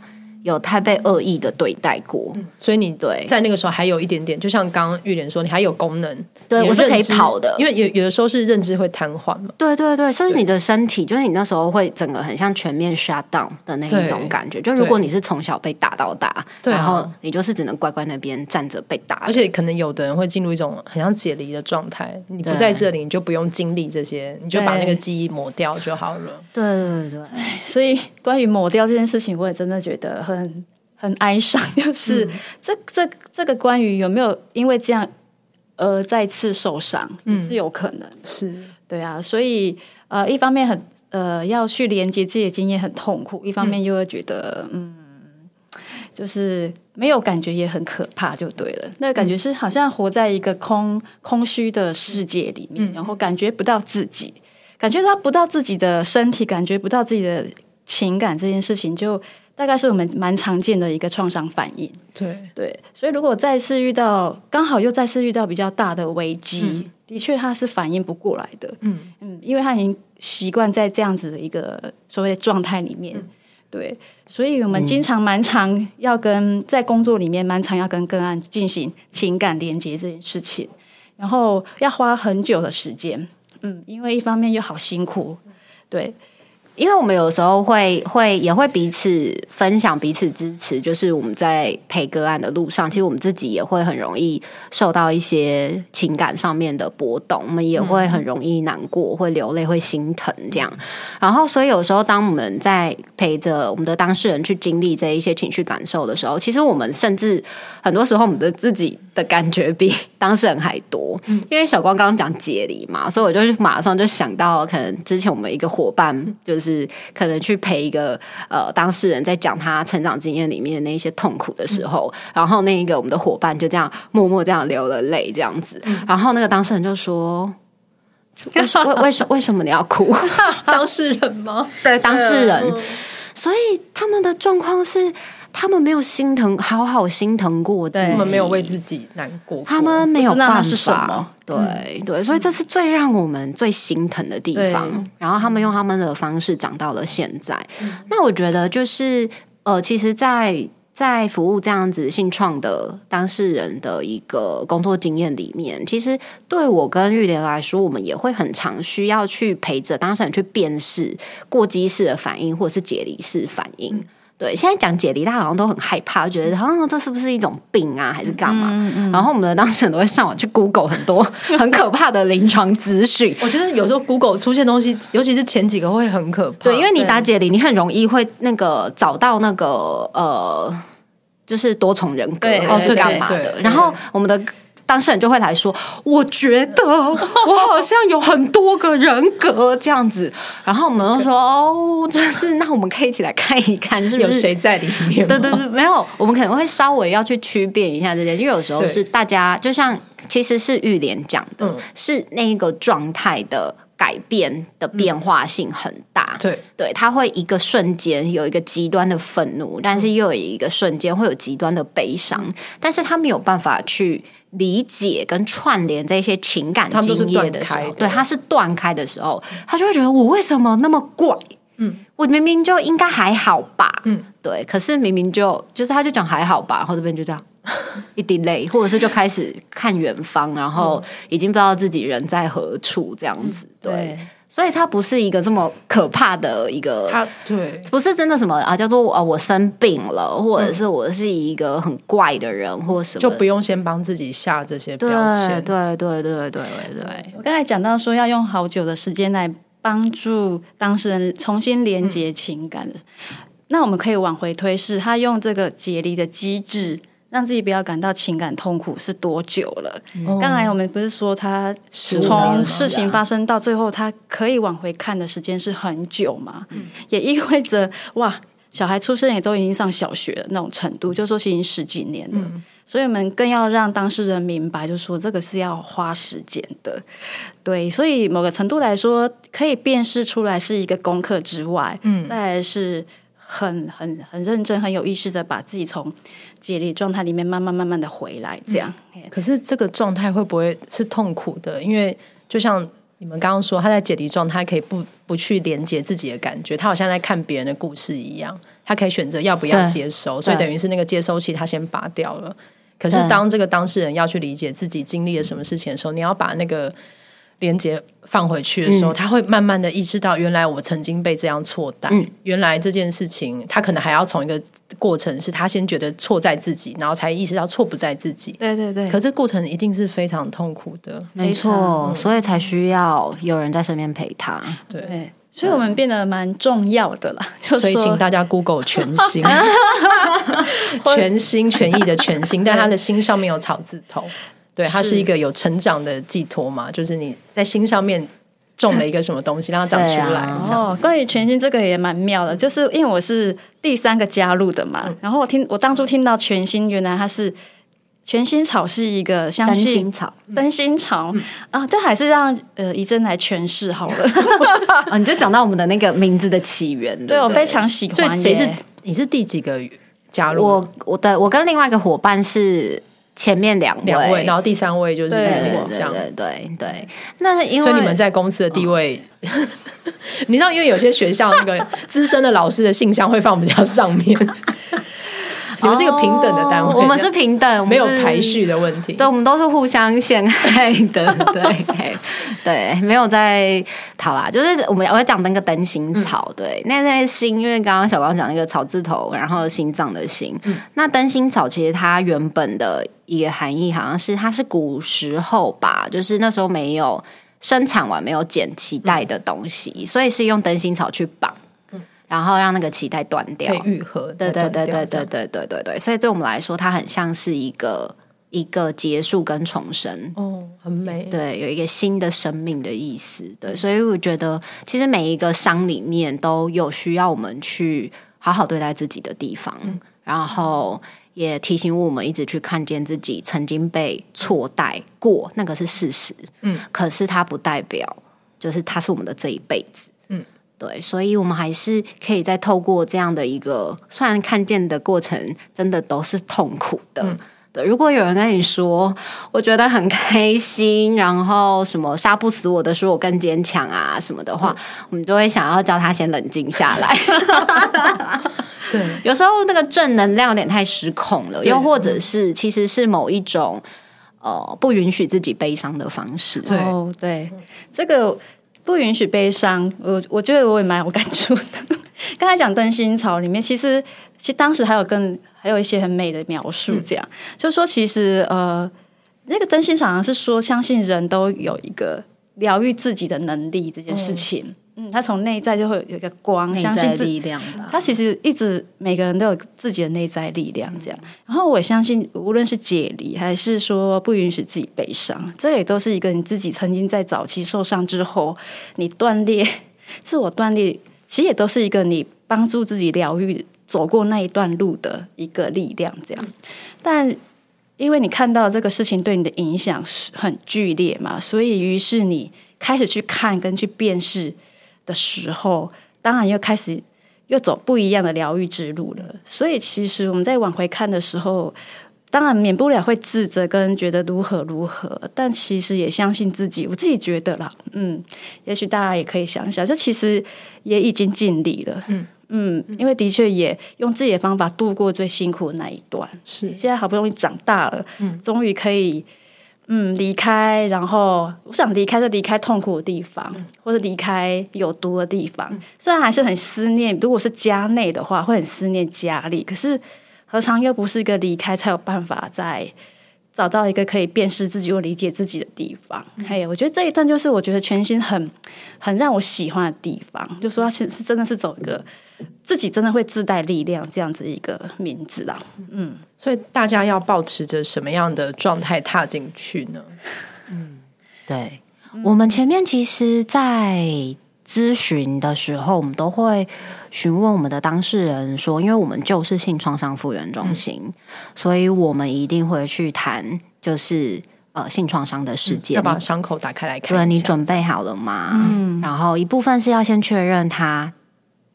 有太被恶意的对待过，嗯、所以你对在那个时候还有一点点，就像刚刚玉莲说，你还有功能，对我是可以跑的，因为有有的时候是认知会瘫痪嘛。对对对，所以你的身体就是你那时候会整个很像全面 shut down 的那一种感觉。就如果你是从小被打到大，对然后你就是只能乖乖那边站着被打，而且可能有的人会进入一种很像解离的状态。你不在这里，你就不用经历这些，你就把那个记忆抹掉就好了。对对对对，所以关于抹掉这件事情，我也真的觉得很。很很哀伤，就是、嗯、这这这个关于有没有因为这样而再次受伤，嗯、是有可能，是。对啊，所以呃，一方面很呃要去连接自己的经验很痛苦，一方面又会觉得嗯，嗯，就是没有感觉也很可怕，就对了。那个、感觉是好像活在一个空空虚的世界里面，嗯、然后感觉不到自己，感觉到不到自己的身体，感觉不到自己的情感，这件事情就。大概是我们蛮常见的一个创伤反应。对对，所以如果再次遇到，刚好又再次遇到比较大的危机，嗯、的确他是反应不过来的。嗯嗯，因为他已经习惯在这样子的一个所谓的状态里面。嗯、对，所以我们经常蛮常要跟在工作里面蛮常要跟个案进行情感连接这件事情，然后要花很久的时间。嗯，因为一方面又好辛苦，对。因为我们有时候会会也会彼此分享、彼此支持，就是我们在陪个案的路上，其实我们自己也会很容易受到一些情感上面的波动，我们也会很容易难过、会流泪、会心疼这样。然后，所以有时候当我们在陪着我们的当事人去经历这一些情绪感受的时候，其实我们甚至很多时候我们的自己的感觉比当事人还多。因为小光刚刚讲解离嘛，所以我就马上就想到，可能之前我们一个伙伴就是。可能去陪一个呃当事人在讲他成长经验里面的那些痛苦的时候，嗯、然后那一个我们的伙伴就这样默默这样流了泪，这样子，嗯、然后那个当事人就说：“ 为什为为什为什么你要哭？当事人吗？对，当事人。嗯、所以他们的状况是。”他们没有心疼，好好心疼过自己。他们没有为自己难过，过，他们没有办法。是什么？对、嗯、对，所以这是最让我们最心疼的地方。然后他们用他们的方式长到了现在。嗯、那我觉得就是呃，其实在，在在服务这样子性创的当事人的一个工作经验里面，其实对我跟玉莲来说，我们也会很常需要去陪着当事人去辨识过激式的反应，或者是解离式反应。嗯对，现在讲解离，大家好像都很害怕，觉得好像这是不是一种病啊，还是干嘛？嗯嗯、然后我们的当事人都会上网去 Google 很多 很可怕的临床资讯。我觉得有时候 Google 出现东西，尤其是前几个会很可怕。对，因为你打解离，你很容易会那个找到那个呃，就是多重人格，对还是干嘛的？然后我们的。当事人就会来说：“我觉得我好像有很多个人格这样子。”然后我们就说：“ 哦，就是那我们可以一起来看一看，是不是有谁在里面？”对对对，没有，我们可能会稍微要去区辨一下这些，因为有时候是大家就像其实是玉莲讲的，嗯、是那个状态的改变的变化性很大。对对，他会一个瞬间有一个极端的愤怒，但是又有一个瞬间会有极端的悲伤，但是他没有办法去。理解跟串联这些情感经验的时候，对，他是断开的时候，他就会觉得我为什么那么怪？嗯，我明明就应该还好吧？嗯，对，可是明明就就是他就讲还好吧，然后这边就这样 一滴泪，或者是就开始看远方，然后已经不知道自己人在何处这样子，对。对所以它不是一个这么可怕的一个，它对，不是真的什么啊，叫做啊我生病了，或者是我是一个很怪的人，或者什么，就不用先帮自己下这些标签。对对对对对对。我刚才讲到说要用好久的时间来帮助当事人重新连接情感，嗯、那我们可以往回推，是他用这个解离的机制。让自己不要感到情感痛苦是多久了？刚、嗯、才我们不是说他从事情发生到最后，他可以往回看的时间是很久嘛？嗯、也意味着哇，小孩出生也都已经上小学了那种程度，就说是已经十几年了。嗯、所以我们更要让当事人明白，就是说这个是要花时间的。对，所以某个程度来说，可以辨识出来是一个功课之外，嗯，再来是很很很认真、很有意识的把自己从。解离状态里面慢慢慢慢的回来，这样。嗯、可是这个状态会不会是痛苦的？因为就像你们刚刚说，他在解离状态可以不不去连接自己的感觉，他好像在看别人的故事一样，他可以选择要不要接收，所以等于是那个接收器他先拔掉了。可是当这个当事人要去理解自己经历了什么事情的时候，你要把那个。连接放回去的时候，嗯、他会慢慢的意识到，原来我曾经被这样错待。嗯、原来这件事情，他可能还要从一个过程，是他先觉得错在自己，然后才意识到错不在自己。对对对。可这过程一定是非常痛苦的，没错，嗯、所以才需要有人在身边陪他。对，对，所以我们变得蛮重要的啦。就 所以请大家 Google 全新，全心全意的全心，但他的心上面有草字头。对，它是一个有成长的寄托嘛，就是你在心上面种了一个什么东西，让它长出来。啊、哦，关于全新这个也蛮妙的，就是因为我是第三个加入的嘛，嗯、然后我听我当初听到全新，原来它是全新草是一个相信草，灯心草、嗯、啊，这还是让呃怡珍来诠释好了。啊，你就讲到我们的那个名字的起源，对，对我非常喜欢。所以谁是你是第几个加入？我我的我跟另外一个伙伴是前面两位，两位，然后第三位就是对我这样，对对对。那因为所以你们在公司的地位，哦、你知道，因为有些学校那个资深的老师的信箱会放比较上面。你们是一个平等的单位，哦、我们是平等，没有排序的问题。对，我们都是互相陷害的。对 对，没有在好啦，就是我们我要讲那个灯心草。对，嗯、那那心，因为刚刚小光讲那个草字头，然后心脏的心。嗯、那灯心草其实它原本的一个含义，好像是它是古时候吧，就是那时候没有生产完没有剪脐带的东西，嗯、所以是用灯芯草去绑。然后让那个脐带断掉，愈合。对对对对对对对对对，所以对我们来说，它很像是一个一个结束跟重生。哦，很美。对，有一个新的生命的意思。对，所以我觉得，其实每一个伤里面都有需要我们去好好对待自己的地方，嗯、然后也提醒我们一直去看见自己曾经被错待过，那个是事实。嗯，可是它不代表就是它是我们的这一辈子。对，所以我们还是可以再透过这样的一个，虽然看见的过程真的都是痛苦的。嗯、对，如果有人跟你说，我觉得很开心，然后什么杀不死我的，说我更坚强啊什么的话，嗯、我们就会想要叫他先冷静下来。对，有时候那个正能量有点太失控了，又或者是其实是某一种呃不允许自己悲伤的方式。对，哦、对，这个。不允许悲伤，我我觉得我也蛮有感触的。刚才讲灯芯草里面，其实其实当时还有更还有一些很美的描述，这样、嗯、就是说，其实呃，那个灯芯草好像是说，相信人都有一个疗愈自己的能力这件事情。嗯嗯，他从内在就会有一个光，相信力量。他其实一直每个人都有自己的内在力量，这样。嗯、然后我相信，无论是解离，还是说不允许自己悲伤，这也都是一个你自己曾经在早期受伤之后，你断裂、自我断裂，其实也都是一个你帮助自己疗愈、走过那一段路的一个力量，这样。但因为你看到这个事情对你的影响很剧烈嘛，所以于是你开始去看跟去辨识。的时候，当然又开始又走不一样的疗愈之路了。所以，其实我们在往回看的时候，当然免不了会自责跟觉得如何如何，但其实也相信自己。我自己觉得啦，嗯，也许大家也可以想想，就其实也已经尽力了，嗯嗯，因为的确也用自己的方法度过最辛苦的那一段。是，现在好不容易长大了，嗯，终于可以。嗯，离开，然后我想离开就离开痛苦的地方，嗯、或者离开有毒的地方。嗯、虽然还是很思念，如果是家内的话，会很思念家里。可是何尝又不是一个离开才有办法再找到一个可以辨识自己或理解自己的地方？还有、嗯，我觉得这一段就是我觉得全新很很让我喜欢的地方，就说他其实是真的是走一个。自己真的会自带力量，这样子一个名字啦。嗯，所以大家要保持着什么样的状态踏进去呢？嗯，对，嗯、我们前面其实，在咨询的时候，我们都会询问我们的当事人说，因为我们就是性创伤复原中心，嗯、所以我们一定会去谈，就是呃性创伤的事件，嗯、要把伤口打开来看。对，你准备好了吗？嗯，然后一部分是要先确认他。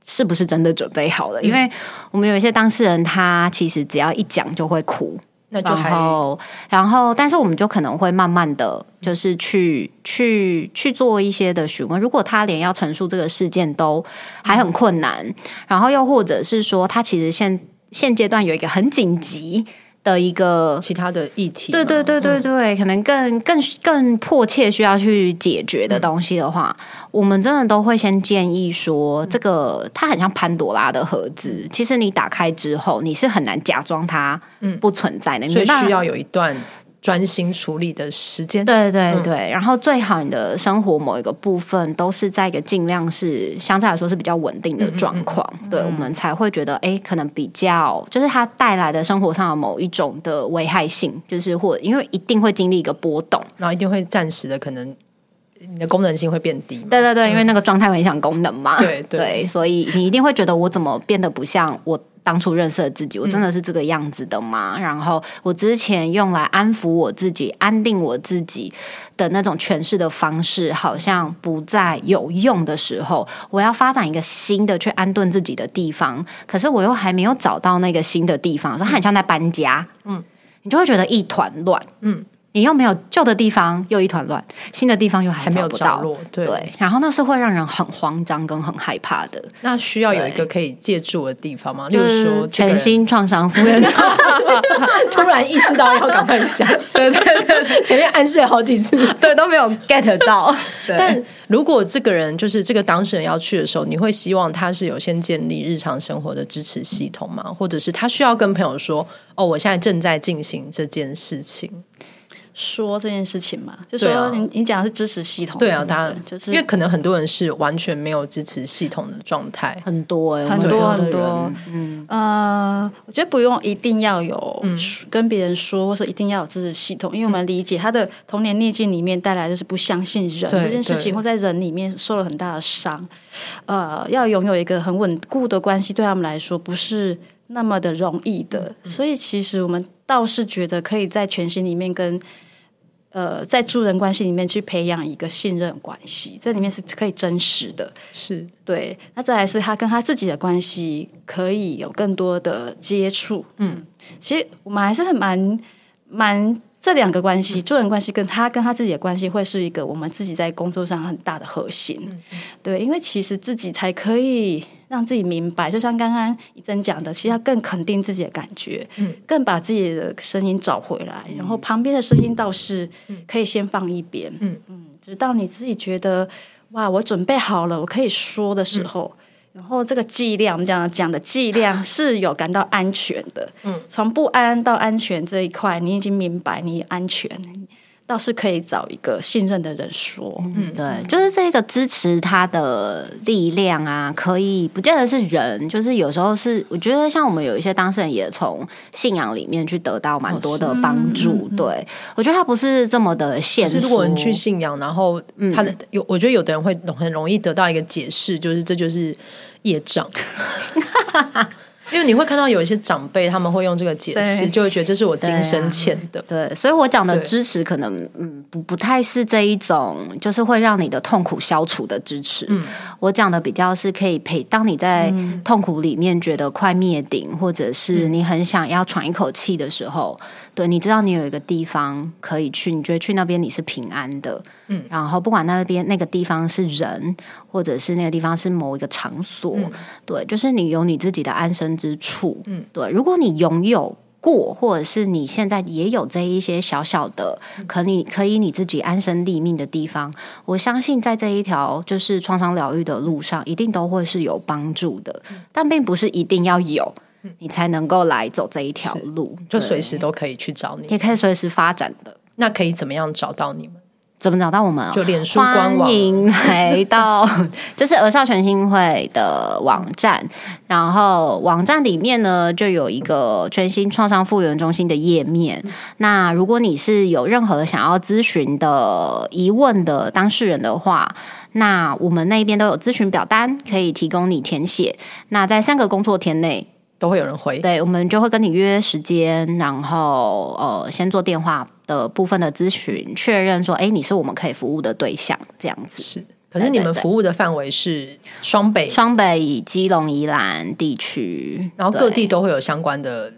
是不是真的准备好了？嗯、因为我们有一些当事人，他其实只要一讲就会哭，那就还然后，然后，但是我们就可能会慢慢的就是去去去做一些的询问。如果他连要陈述这个事件都还很困难，嗯、然后又或者是说他其实现现阶段有一个很紧急。的一个其他的议题，对对对对对，嗯、可能更更更迫切需要去解决的东西的话，嗯、我们真的都会先建议说，这个它很像潘朵拉的盒子，嗯、其实你打开之后，你是很难假装它不存在的，所以需要有一段。专心处理的时间，对对对，嗯、然后最好你的生活某一个部分都是在一个尽量是相对来说是比较稳定的状况，嗯嗯嗯、对，我们才会觉得哎，可能比较就是它带来的生活上的某一种的危害性，就是或因为一定会经历一个波动，然后一定会暂时的可能。你的功能性会变低，对对对，因为那个状态会影响功能嘛。对对，对，所以你一定会觉得我怎么变得不像我当初认识的自己，我真的是这个样子的吗？嗯、然后我之前用来安抚我自己、安定我自己的那种诠释的方式，好像不再有用的时候，我要发展一个新的去安顿自己的地方，可是我又还没有找到那个新的地方，所以它很像在搬家，嗯，你就会觉得一团乱，嗯。你又没有旧的地方，又一团乱；新的地方又还，还没有着落，对，对。然后那是会让人很慌张跟很害怕的。那需要有一个可以借助的地方吗？例如说全新创伤复原中突然意识到要赶快讲，对对对，前面暗示了好几次，对都没有 get 到。但如果这个人就是这个当事人要去的时候，你会希望他是有先建立日常生活的支持系统吗？或者是他需要跟朋友说：“哦，我现在正在进行这件事情。”说这件事情嘛，就说你你讲的是支持系统，对啊，他就是因为可能很多人是完全没有支持系统的状态，很多很多很多，嗯呃，我觉得不用一定要有跟别人说，或是一定要有支持系统，因为我们理解他的童年逆境里面带来的是不相信人这件事情，或在人里面受了很大的伤，呃，要拥有一个很稳固的关系，对他们来说不是那么的容易的，所以其实我们。倒是觉得可以在全新里面跟呃，在助人关系里面去培养一个信任关系，这里面是可以真实的，是对。那再来是他跟他自己的关系可以有更多的接触。嗯，其实我们还是很蛮蛮这两个关系，助人关系跟他跟他自己的关系会是一个我们自己在工作上很大的核心。嗯，对，因为其实自己才可以。让自己明白，就像刚刚怡珍讲的，其实要更肯定自己的感觉，嗯，更把自己的声音找回来，嗯、然后旁边的声音倒是可以先放一边，嗯。嗯，直到你自己觉得哇，我准备好了，我可以说的时候，嗯、然后这个剂量，我们讲讲的剂量是有感到安全的，嗯，从不安到安全这一块，你已经明白你安全。倒是可以找一个信任的人说，嗯，对，就是这个支持他的力量啊，可以不见得是人，就是有时候是，我觉得像我们有一些当事人也从信仰里面去得到蛮多的帮助。哦嗯、对我觉得他不是这么的现实。如果你去信仰，然后他的有，我觉得有的人会很容易得到一个解释，就是这就是业障。因为你会看到有一些长辈，他们会用这个解释，就会觉得这是我今生欠的。对，啊、对，所以我讲的支持可能嗯不不太是这一种，就是会让你的痛苦消除的支持。嗯，我讲的比较是可以陪，当你在痛苦里面觉得快灭顶，或者是你很想要喘一口气的时候。对，你知道你有一个地方可以去，你觉得去那边你是平安的，嗯，然后不管那边那个地方是人，或者是那个地方是某一个场所，嗯、对，就是你有你自己的安身之处，嗯，对。如果你拥有过，或者是你现在也有这一些小小的，可你可以你自己安身立命的地方，我相信在这一条就是创伤疗愈的路上，一定都会是有帮助的，但并不是一定要有。你才能够来走这一条路，就随时都可以去找你，也可以随时发展的。那可以怎么样找到你们？怎么找到我们？就脸书官网，欢迎来到，这是儿少全新会的网站。然后网站里面呢，就有一个全新创伤复原中心的页面。那如果你是有任何想要咨询的疑问的当事人的话，那我们那边都有咨询表单可以提供你填写。那在三个工作天内。都会有人回，对，我们就会跟你约时间，然后呃，先做电话的部分的咨询，确认说，哎，你是我们可以服务的对象，这样子。是。可是你们服务的范围是双北、双北以、基隆、宜兰地区，然后各地都会有相关的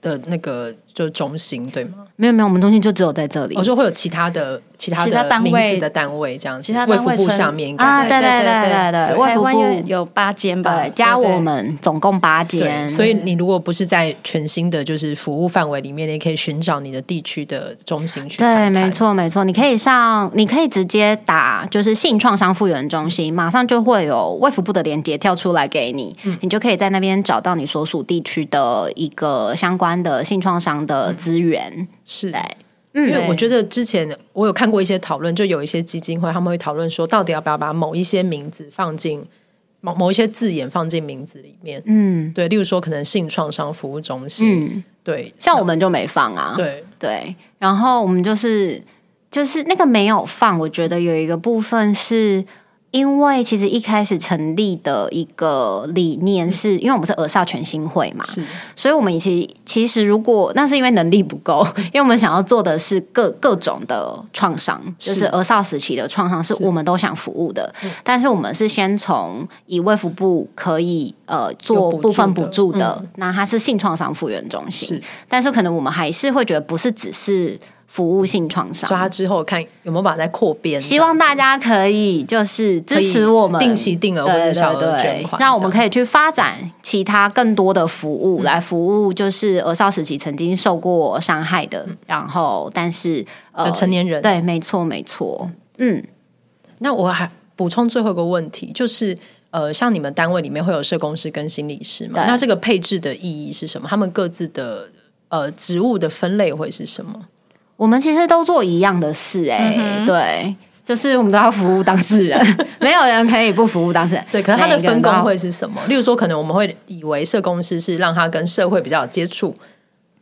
的那个就是中心，对吗？没有没有，我们中心就只有在这里。我说会有其他的。其他的名字的单位这样子，其他卫福部下面啊，对对对对对，卫福部有八间吧，加我们总共八间。所以你如果不是在全新的就是服务范围里面，你可以寻找你的地区的中心去。对，没错没错，你可以上，你可以直接打就是性创伤复原中心，马上就会有卫福部的连接跳出来给你，你就可以在那边找到你所属地区的一个相关的性创伤的资源。是。的。因为我觉得之前我有看过一些讨论，就有一些基金会他们会讨论说，到底要不要把某一些名字放进某某一些字眼放进名字里面？嗯，对，例如说可能性创伤服务中心，嗯、对，像我们就没放啊，对。对，然后我们就是就是那个没有放，我觉得有一个部分是因为其实一开始成立的一个理念是，因为我们是儿少全新会嘛，是，所以我们其实其实如果那是因为能力不够，因为我们想要做的是各各种的创伤，就是儿少时期的创伤，是我们都想服务的。但是我们是先从以卫福部可以呃做部分补助的，那它是性创伤复原中心，是，但是可能我们还是会觉得不是只是。服务性创伤，抓之后看有没有把它再扩编。希望大家可以就是支持我们定期定额或者小额捐款，让我们可以去发展其他更多的服务，来服务就是儿少时期曾经受过伤害的，然后但是呃成年人，对，没错没错，嗯。那我还补充最后一个问题，就是呃，像你们单位里面会有社工师跟心理师吗？那这个配置的意义是什么？他们各自的呃职务的分类会是什么？我们其实都做一样的事，欸，哎、嗯，对，就是我们都要服务当事人，没有人可以不服务当事人。对，可是他的分工会是什么？例如说，可能我们会以为社工师是让他跟社会比较有接触，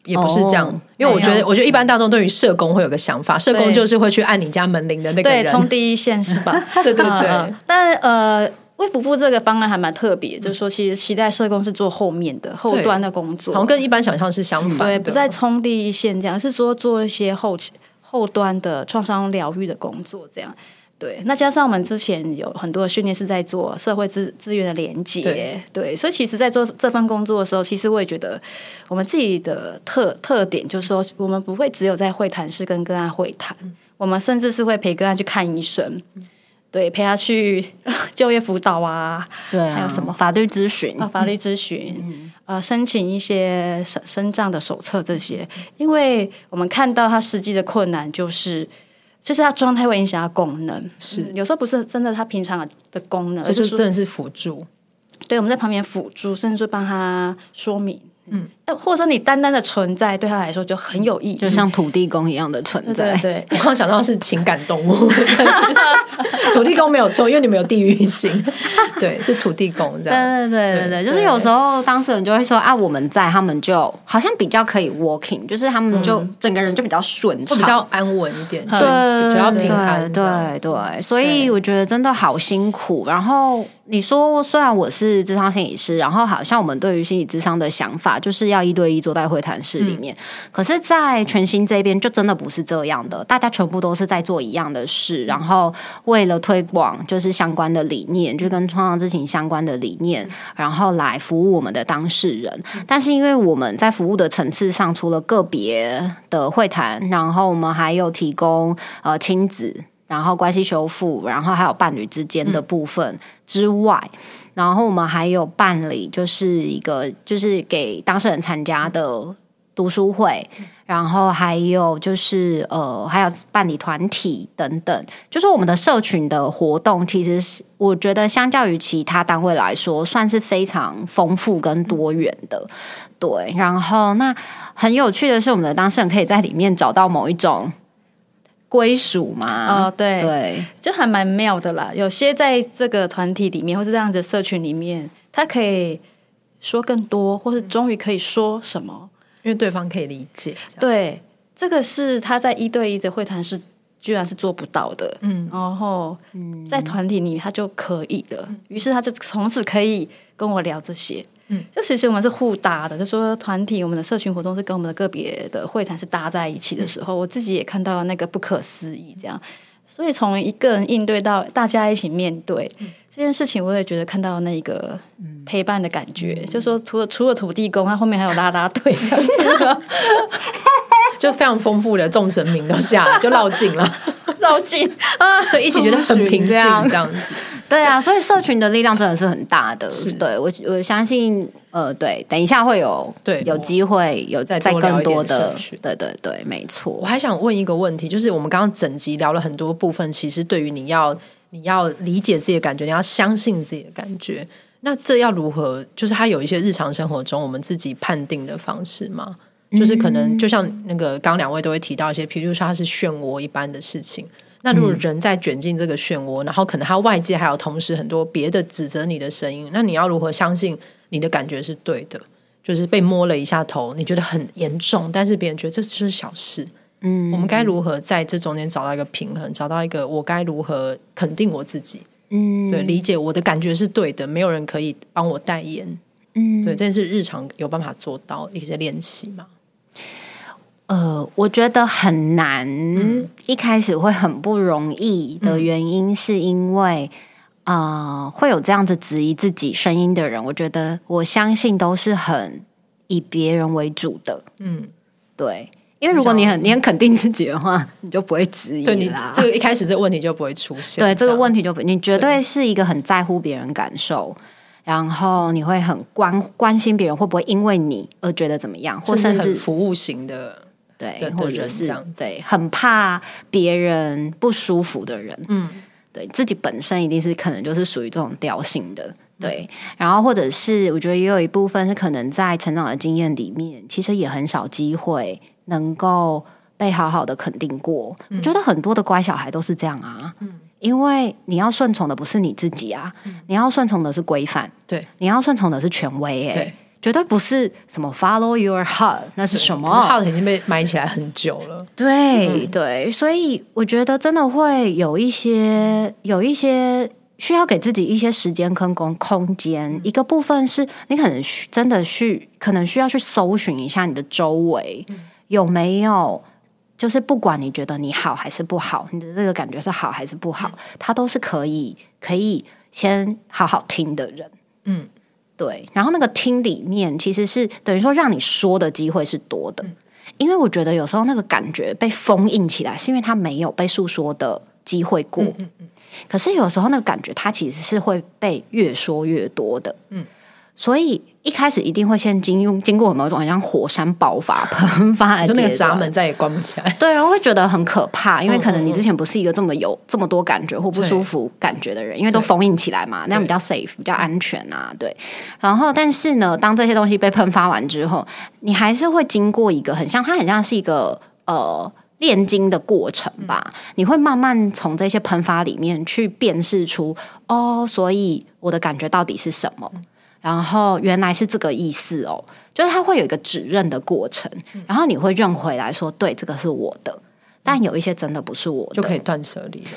也不是这样。哦、因为我觉得，我觉得一般大众对于社工会有个想法，社工就是会去按你家门铃的那个人，对，冲第一线是吧？对 对对。但呃。卫福部这个方案还蛮特别，就是说，其实期待社工是做后面的后端的工作，好像跟一般想象是相反的，对，不再冲第一线这样，是说做一些后后端的创伤疗愈的工作这样。对，那加上我们之前有很多的训练是在做社会资资源的连接，对，对，所以其实，在做这份工作的时候，其实我也觉得我们自己的特特点就是说，我们不会只有在会谈室跟个案会谈，我们甚至是会陪个案去看医生。对，陪他去 就业辅导啊，对啊，还有什么法律咨询。啊，法律咨询，嗯、呃，申请一些身身障的手册这些，因为我们看到他实际的困难就是，就是他状态会影响他功能，是、嗯、有时候不是真的他平常的功能，就是真的是辅助。对，我们在旁边辅助，甚至帮他说明。嗯，或者说你单单的存在对他来说就很有意义，就像土地公一样的存在。对，对，对，我刚刚想到是情感动物，土地公没有错，因为你们有地域性。对，是土地公这样。对对对对对，就是有时候当事人就会说啊，我们在，他们就好像比较可以 walking，就是他们就整个人就比较顺畅，比较安稳一点，对，比较平安。对对对，所以我觉得真的好辛苦。然后。你说，虽然我是智商心理师，然后好像我们对于心理智商的想法就是要一对一坐在会谈室里面，嗯、可是，在全新这边就真的不是这样的，大家全部都是在做一样的事，然后为了推广就是相关的理念，就跟创伤之情相关的理念，然后来服务我们的当事人。但是，因为我们在服务的层次上，除了个别的会谈，然后我们还有提供呃亲子。然后关系修复，然后还有伴侣之间的部分之外，嗯、然后我们还有办理，就是一个就是给当事人参加的读书会，然后还有就是呃，还有办理团体等等，就是我们的社群的活动，其实是我觉得相较于其他单位来说，算是非常丰富跟多元的。对，然后那很有趣的是，我们的当事人可以在里面找到某一种。归属嘛？哦，对对，就还蛮妙的啦。有些在这个团体里面，或是这样子的社群里面，他可以说更多，或是终于可以说什么，因为对方可以理解。对，这个是他在一对一的会谈是居然是做不到的。嗯，然后在团体里他就可以了，嗯、于是他就从此可以跟我聊这些。嗯，这其实我们是互搭的，就是说团体我们的社群活动是跟我们的个别的会谈是搭在一起的时候，嗯、我自己也看到那个不可思议，这样，所以从一个人应对到大家一起面对、嗯、这件事情，我也觉得看到那个陪伴的感觉，嗯、就说除了除了土地公，他后面还有拉拉队，就非常丰富的众神明都下来，就绕境了，绕境啊，所以一起觉得很平静，这样子。对啊，所以社群的力量真的是很大的。是对我，我相信，呃，对，等一下会有对有机会有再再更多的，对对对，没错。我还想问一个问题，就是我们刚刚整集聊了很多部分，其实对于你要你要理解自己的感觉，你要相信自己的感觉，那这要如何？就是他有一些日常生活中我们自己判定的方式吗？就是可能就像那个刚两位都会提到一些，譬如说它是漩涡一般的事情。那如果人在卷进这个漩涡，嗯、然后可能他外界还有同时很多别的指责你的声音，那你要如何相信你的感觉是对的？就是被摸了一下头，你觉得很严重，但是别人觉得这就是小事。嗯，我们该如何在这中间找到一个平衡，找到一个我该如何肯定我自己？嗯，对，理解我的感觉是对的，没有人可以帮我代言。嗯，对，这是日常有办法做到一些练习吗？呃，我觉得很难，嗯、一开始会很不容易的原因，是因为啊、嗯呃，会有这样子质疑自己声音的人，我觉得我相信都是很以别人为主的。嗯，对，因为如果你很你很肯定自己的话，你就不会质疑。对你这个一开始这个问题就不会出现。对，这个问题就不，你绝对是一个很在乎别人感受。然后你会很关关心别人会不会因为你而觉得怎么样，或甚至服务型的，对，或者是对，很怕别人不舒服的人，嗯，对自己本身一定是可能就是属于这种调性的，对。然后或者是我觉得也有一部分是可能在成长的经验里面，其实也很少机会能够被好好的肯定过。我觉得很多的乖小孩都是这样啊，嗯。因为你要顺从的不是你自己啊，嗯、你要顺从的是规范，对，你要顺从的是权威，哎，对，绝对不是什么 follow your heart，那是什么？heart 已经被埋起来很久了，对、嗯、对，所以我觉得真的会有一些有一些需要给自己一些时间跟空空间。嗯、一个部分是你可能真的去，可能需要去搜寻一下你的周围、嗯、有没有。就是不管你觉得你好还是不好，你的这个感觉是好还是不好，他都是可以可以先好好听的人。嗯，对。然后那个听里面其实是等于说让你说的机会是多的，因为我觉得有时候那个感觉被封印起来，是因为他没有被诉说的机会过。可是有时候那个感觉，它其实是会被越说越多的。嗯。所以一开始一定会先经用经过某一种很像火山爆发喷发，就那个闸门再也关不起来。对，然后会觉得很可怕，因为可能你之前不是一个这么有 这么多感觉或不舒服感觉的人，因为都封印起来嘛，那样比较 safe，比较安全啊。对。然后，但是呢，当这些东西被喷发完之后，你还是会经过一个很像，它很像是一个呃炼金的过程吧。你会慢慢从这些喷发里面去辨识出，哦，所以我的感觉到底是什么。然后原来是这个意思哦，就是它会有一个指认的过程，然后你会认回来说，对，这个是我的，但有一些真的不是我的，就可以断舍离了。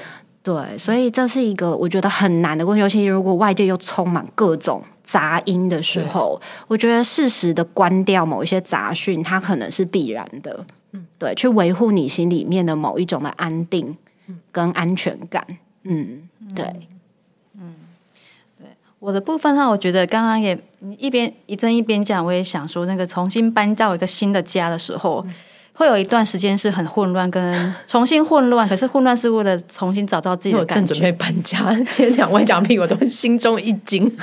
对，所以这是一个我觉得很难的过程，尤其如果外界又充满各种杂音的时候，我觉得适时的关掉某一些杂讯，它可能是必然的。嗯，对，去维护你心里面的某一种的安定跟安全感。嗯，对。我的部分上，我觉得刚刚也一边一正一边讲，我也想说，那个重新搬到一个新的家的时候，嗯、会有一段时间是很混乱，跟重新混乱。可是混乱是为了重新找到自己的感觉。我正准备搬家，今天两位讲屁，我都心中一惊。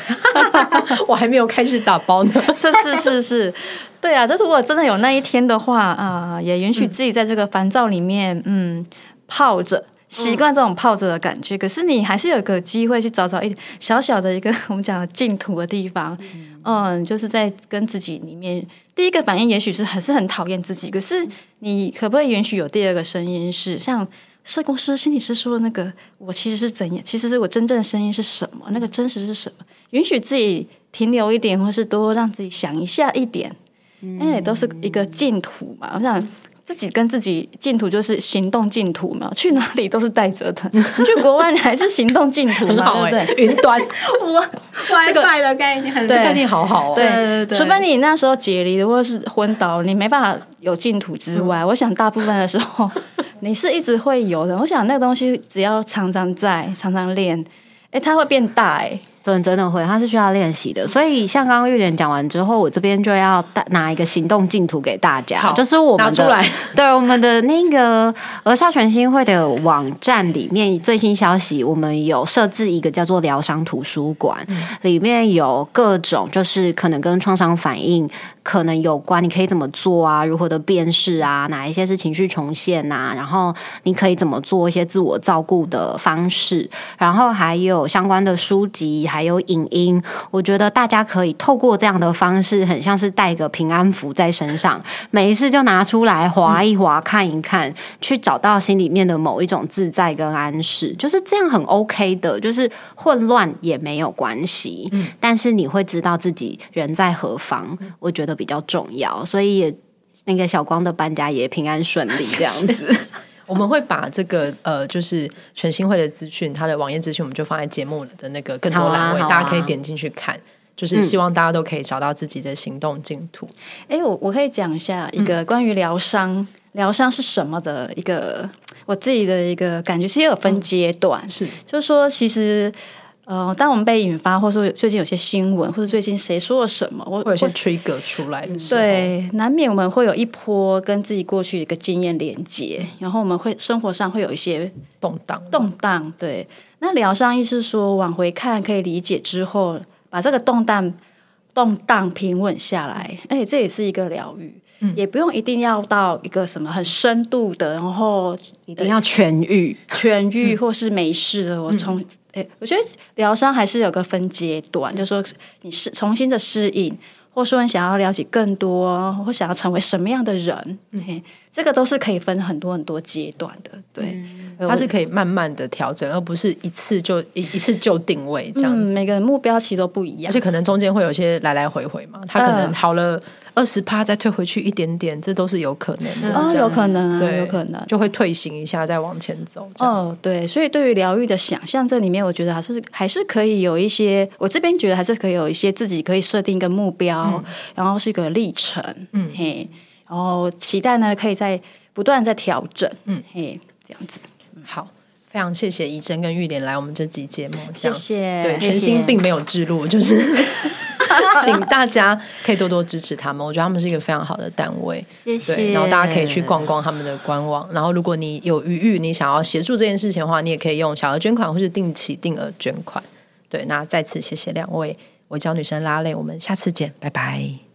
我还没有开始打包呢。是是是是，对啊，就是如果真的有那一天的话啊、呃，也允许自己在这个烦躁里面，嗯，泡着。习惯这种泡着的感觉，嗯、可是你还是有个机会去找找一点小小的一个 我们讲的净土的地方，嗯，嗯，就是在跟自己里面，第一个反应也许是还是很讨厌自己，可是你可不可以允许有第二个声音是像社工师、心理师说的那个，我其实是怎样？其实是我真正的声音是什么？那个真实是什么？允许自己停留一点，或是多让自己想一下一点，哎、嗯，都是一个净土嘛，我想。自己跟自己净土就是行动净土嘛，去哪里都是带着的。你去国外，你还是行动净土嘛，好对不对？云端，我 WiFi 的概念，这概念好好哦。对对对，除非你那时候解离或者是昏倒，你没办法有净土之外，我想大部分的时候 你是一直会有的。我想那个东西只要常常在，常常练，哎，它会变大哎。真真的会，它是需要练习的。所以像刚刚玉莲讲完之后，我这边就要拿一个行动净土给大家，好就是我们出来 对我们的那个儿少全心会的网站里面最新消息，我们有设置一个叫做疗伤图书馆，嗯、里面有各种就是可能跟创伤反应可能有关，你可以怎么做啊？如何的辨识啊？哪一些是情绪重现啊？然后你可以怎么做一些自我照顾的方式？然后还有相关的书籍。还有影音，我觉得大家可以透过这样的方式，很像是带个平安符在身上，没事就拿出来划一划，看一看，去找到心里面的某一种自在跟安适，就是这样很 OK 的，就是混乱也没有关系，嗯，但是你会知道自己人在何方，我觉得比较重要，所以也那个小光的搬家也平安顺利，这样子。我们会把这个呃，就是全新会的资讯，它的网页资讯，我们就放在节目的那个更多栏位，啊啊、大家可以点进去看。就是希望大家都可以找到自己的行动净土。哎、嗯，我我可以讲一下一个关于疗伤，疗伤、嗯、是什么的一个我自己的一个感觉，其实有分阶段，嗯、是就是说，其实。呃，当我们被引发，或者说最近有些新闻，或者最近谁说了什么，我会有些 trigger 出来的时候，对，难免我们会有一波跟自己过去一个经验连接，然后我们会生活上会有一些动荡，动荡。对，那疗伤意思是说往回看，可以理解之后，把这个动荡动荡平稳下来，哎，这也是一个疗愈。嗯、也不用一定要到一个什么很深度的，然后一定要痊愈、痊愈或是没事的。嗯、我从哎，我觉得疗伤还是有个分阶段，就是说你是重新的适应，或说你想要了解更多，或想要成为什么样的人，嗯、这个都是可以分很多很多阶段的。对，嗯、它是可以慢慢的调整，而不是一次就一一次就定位这样子。嗯、每个人目标其实都不一样，而且可能中间会有些来来回回嘛。他可能好了。二十趴再退回去一点点，这都是有可能的。哦，有可能啊，对，有可能就会退行一下，再往前走。哦，对，所以对于疗愈的想象，这里面我觉得还是还是可以有一些，我这边觉得还是可以有一些自己可以设定一个目标，嗯、然后是一个历程，嗯嘿，然后期待呢可以在不断在调整，嗯嘿，这样子。好，非常谢谢怡珍跟玉莲来我们这集节目，谢谢。对，全新并没有置入，就是。请大家可以多多支持他们，我觉得他们是一个非常好的单位。谢谢。然后大家可以去逛逛他们的官网。然后如果你有余裕，你想要协助这件事情的话，你也可以用小额捐款或是定期定额捐款。对，那再次谢谢两位，我教女生拉累，我们下次见，拜拜。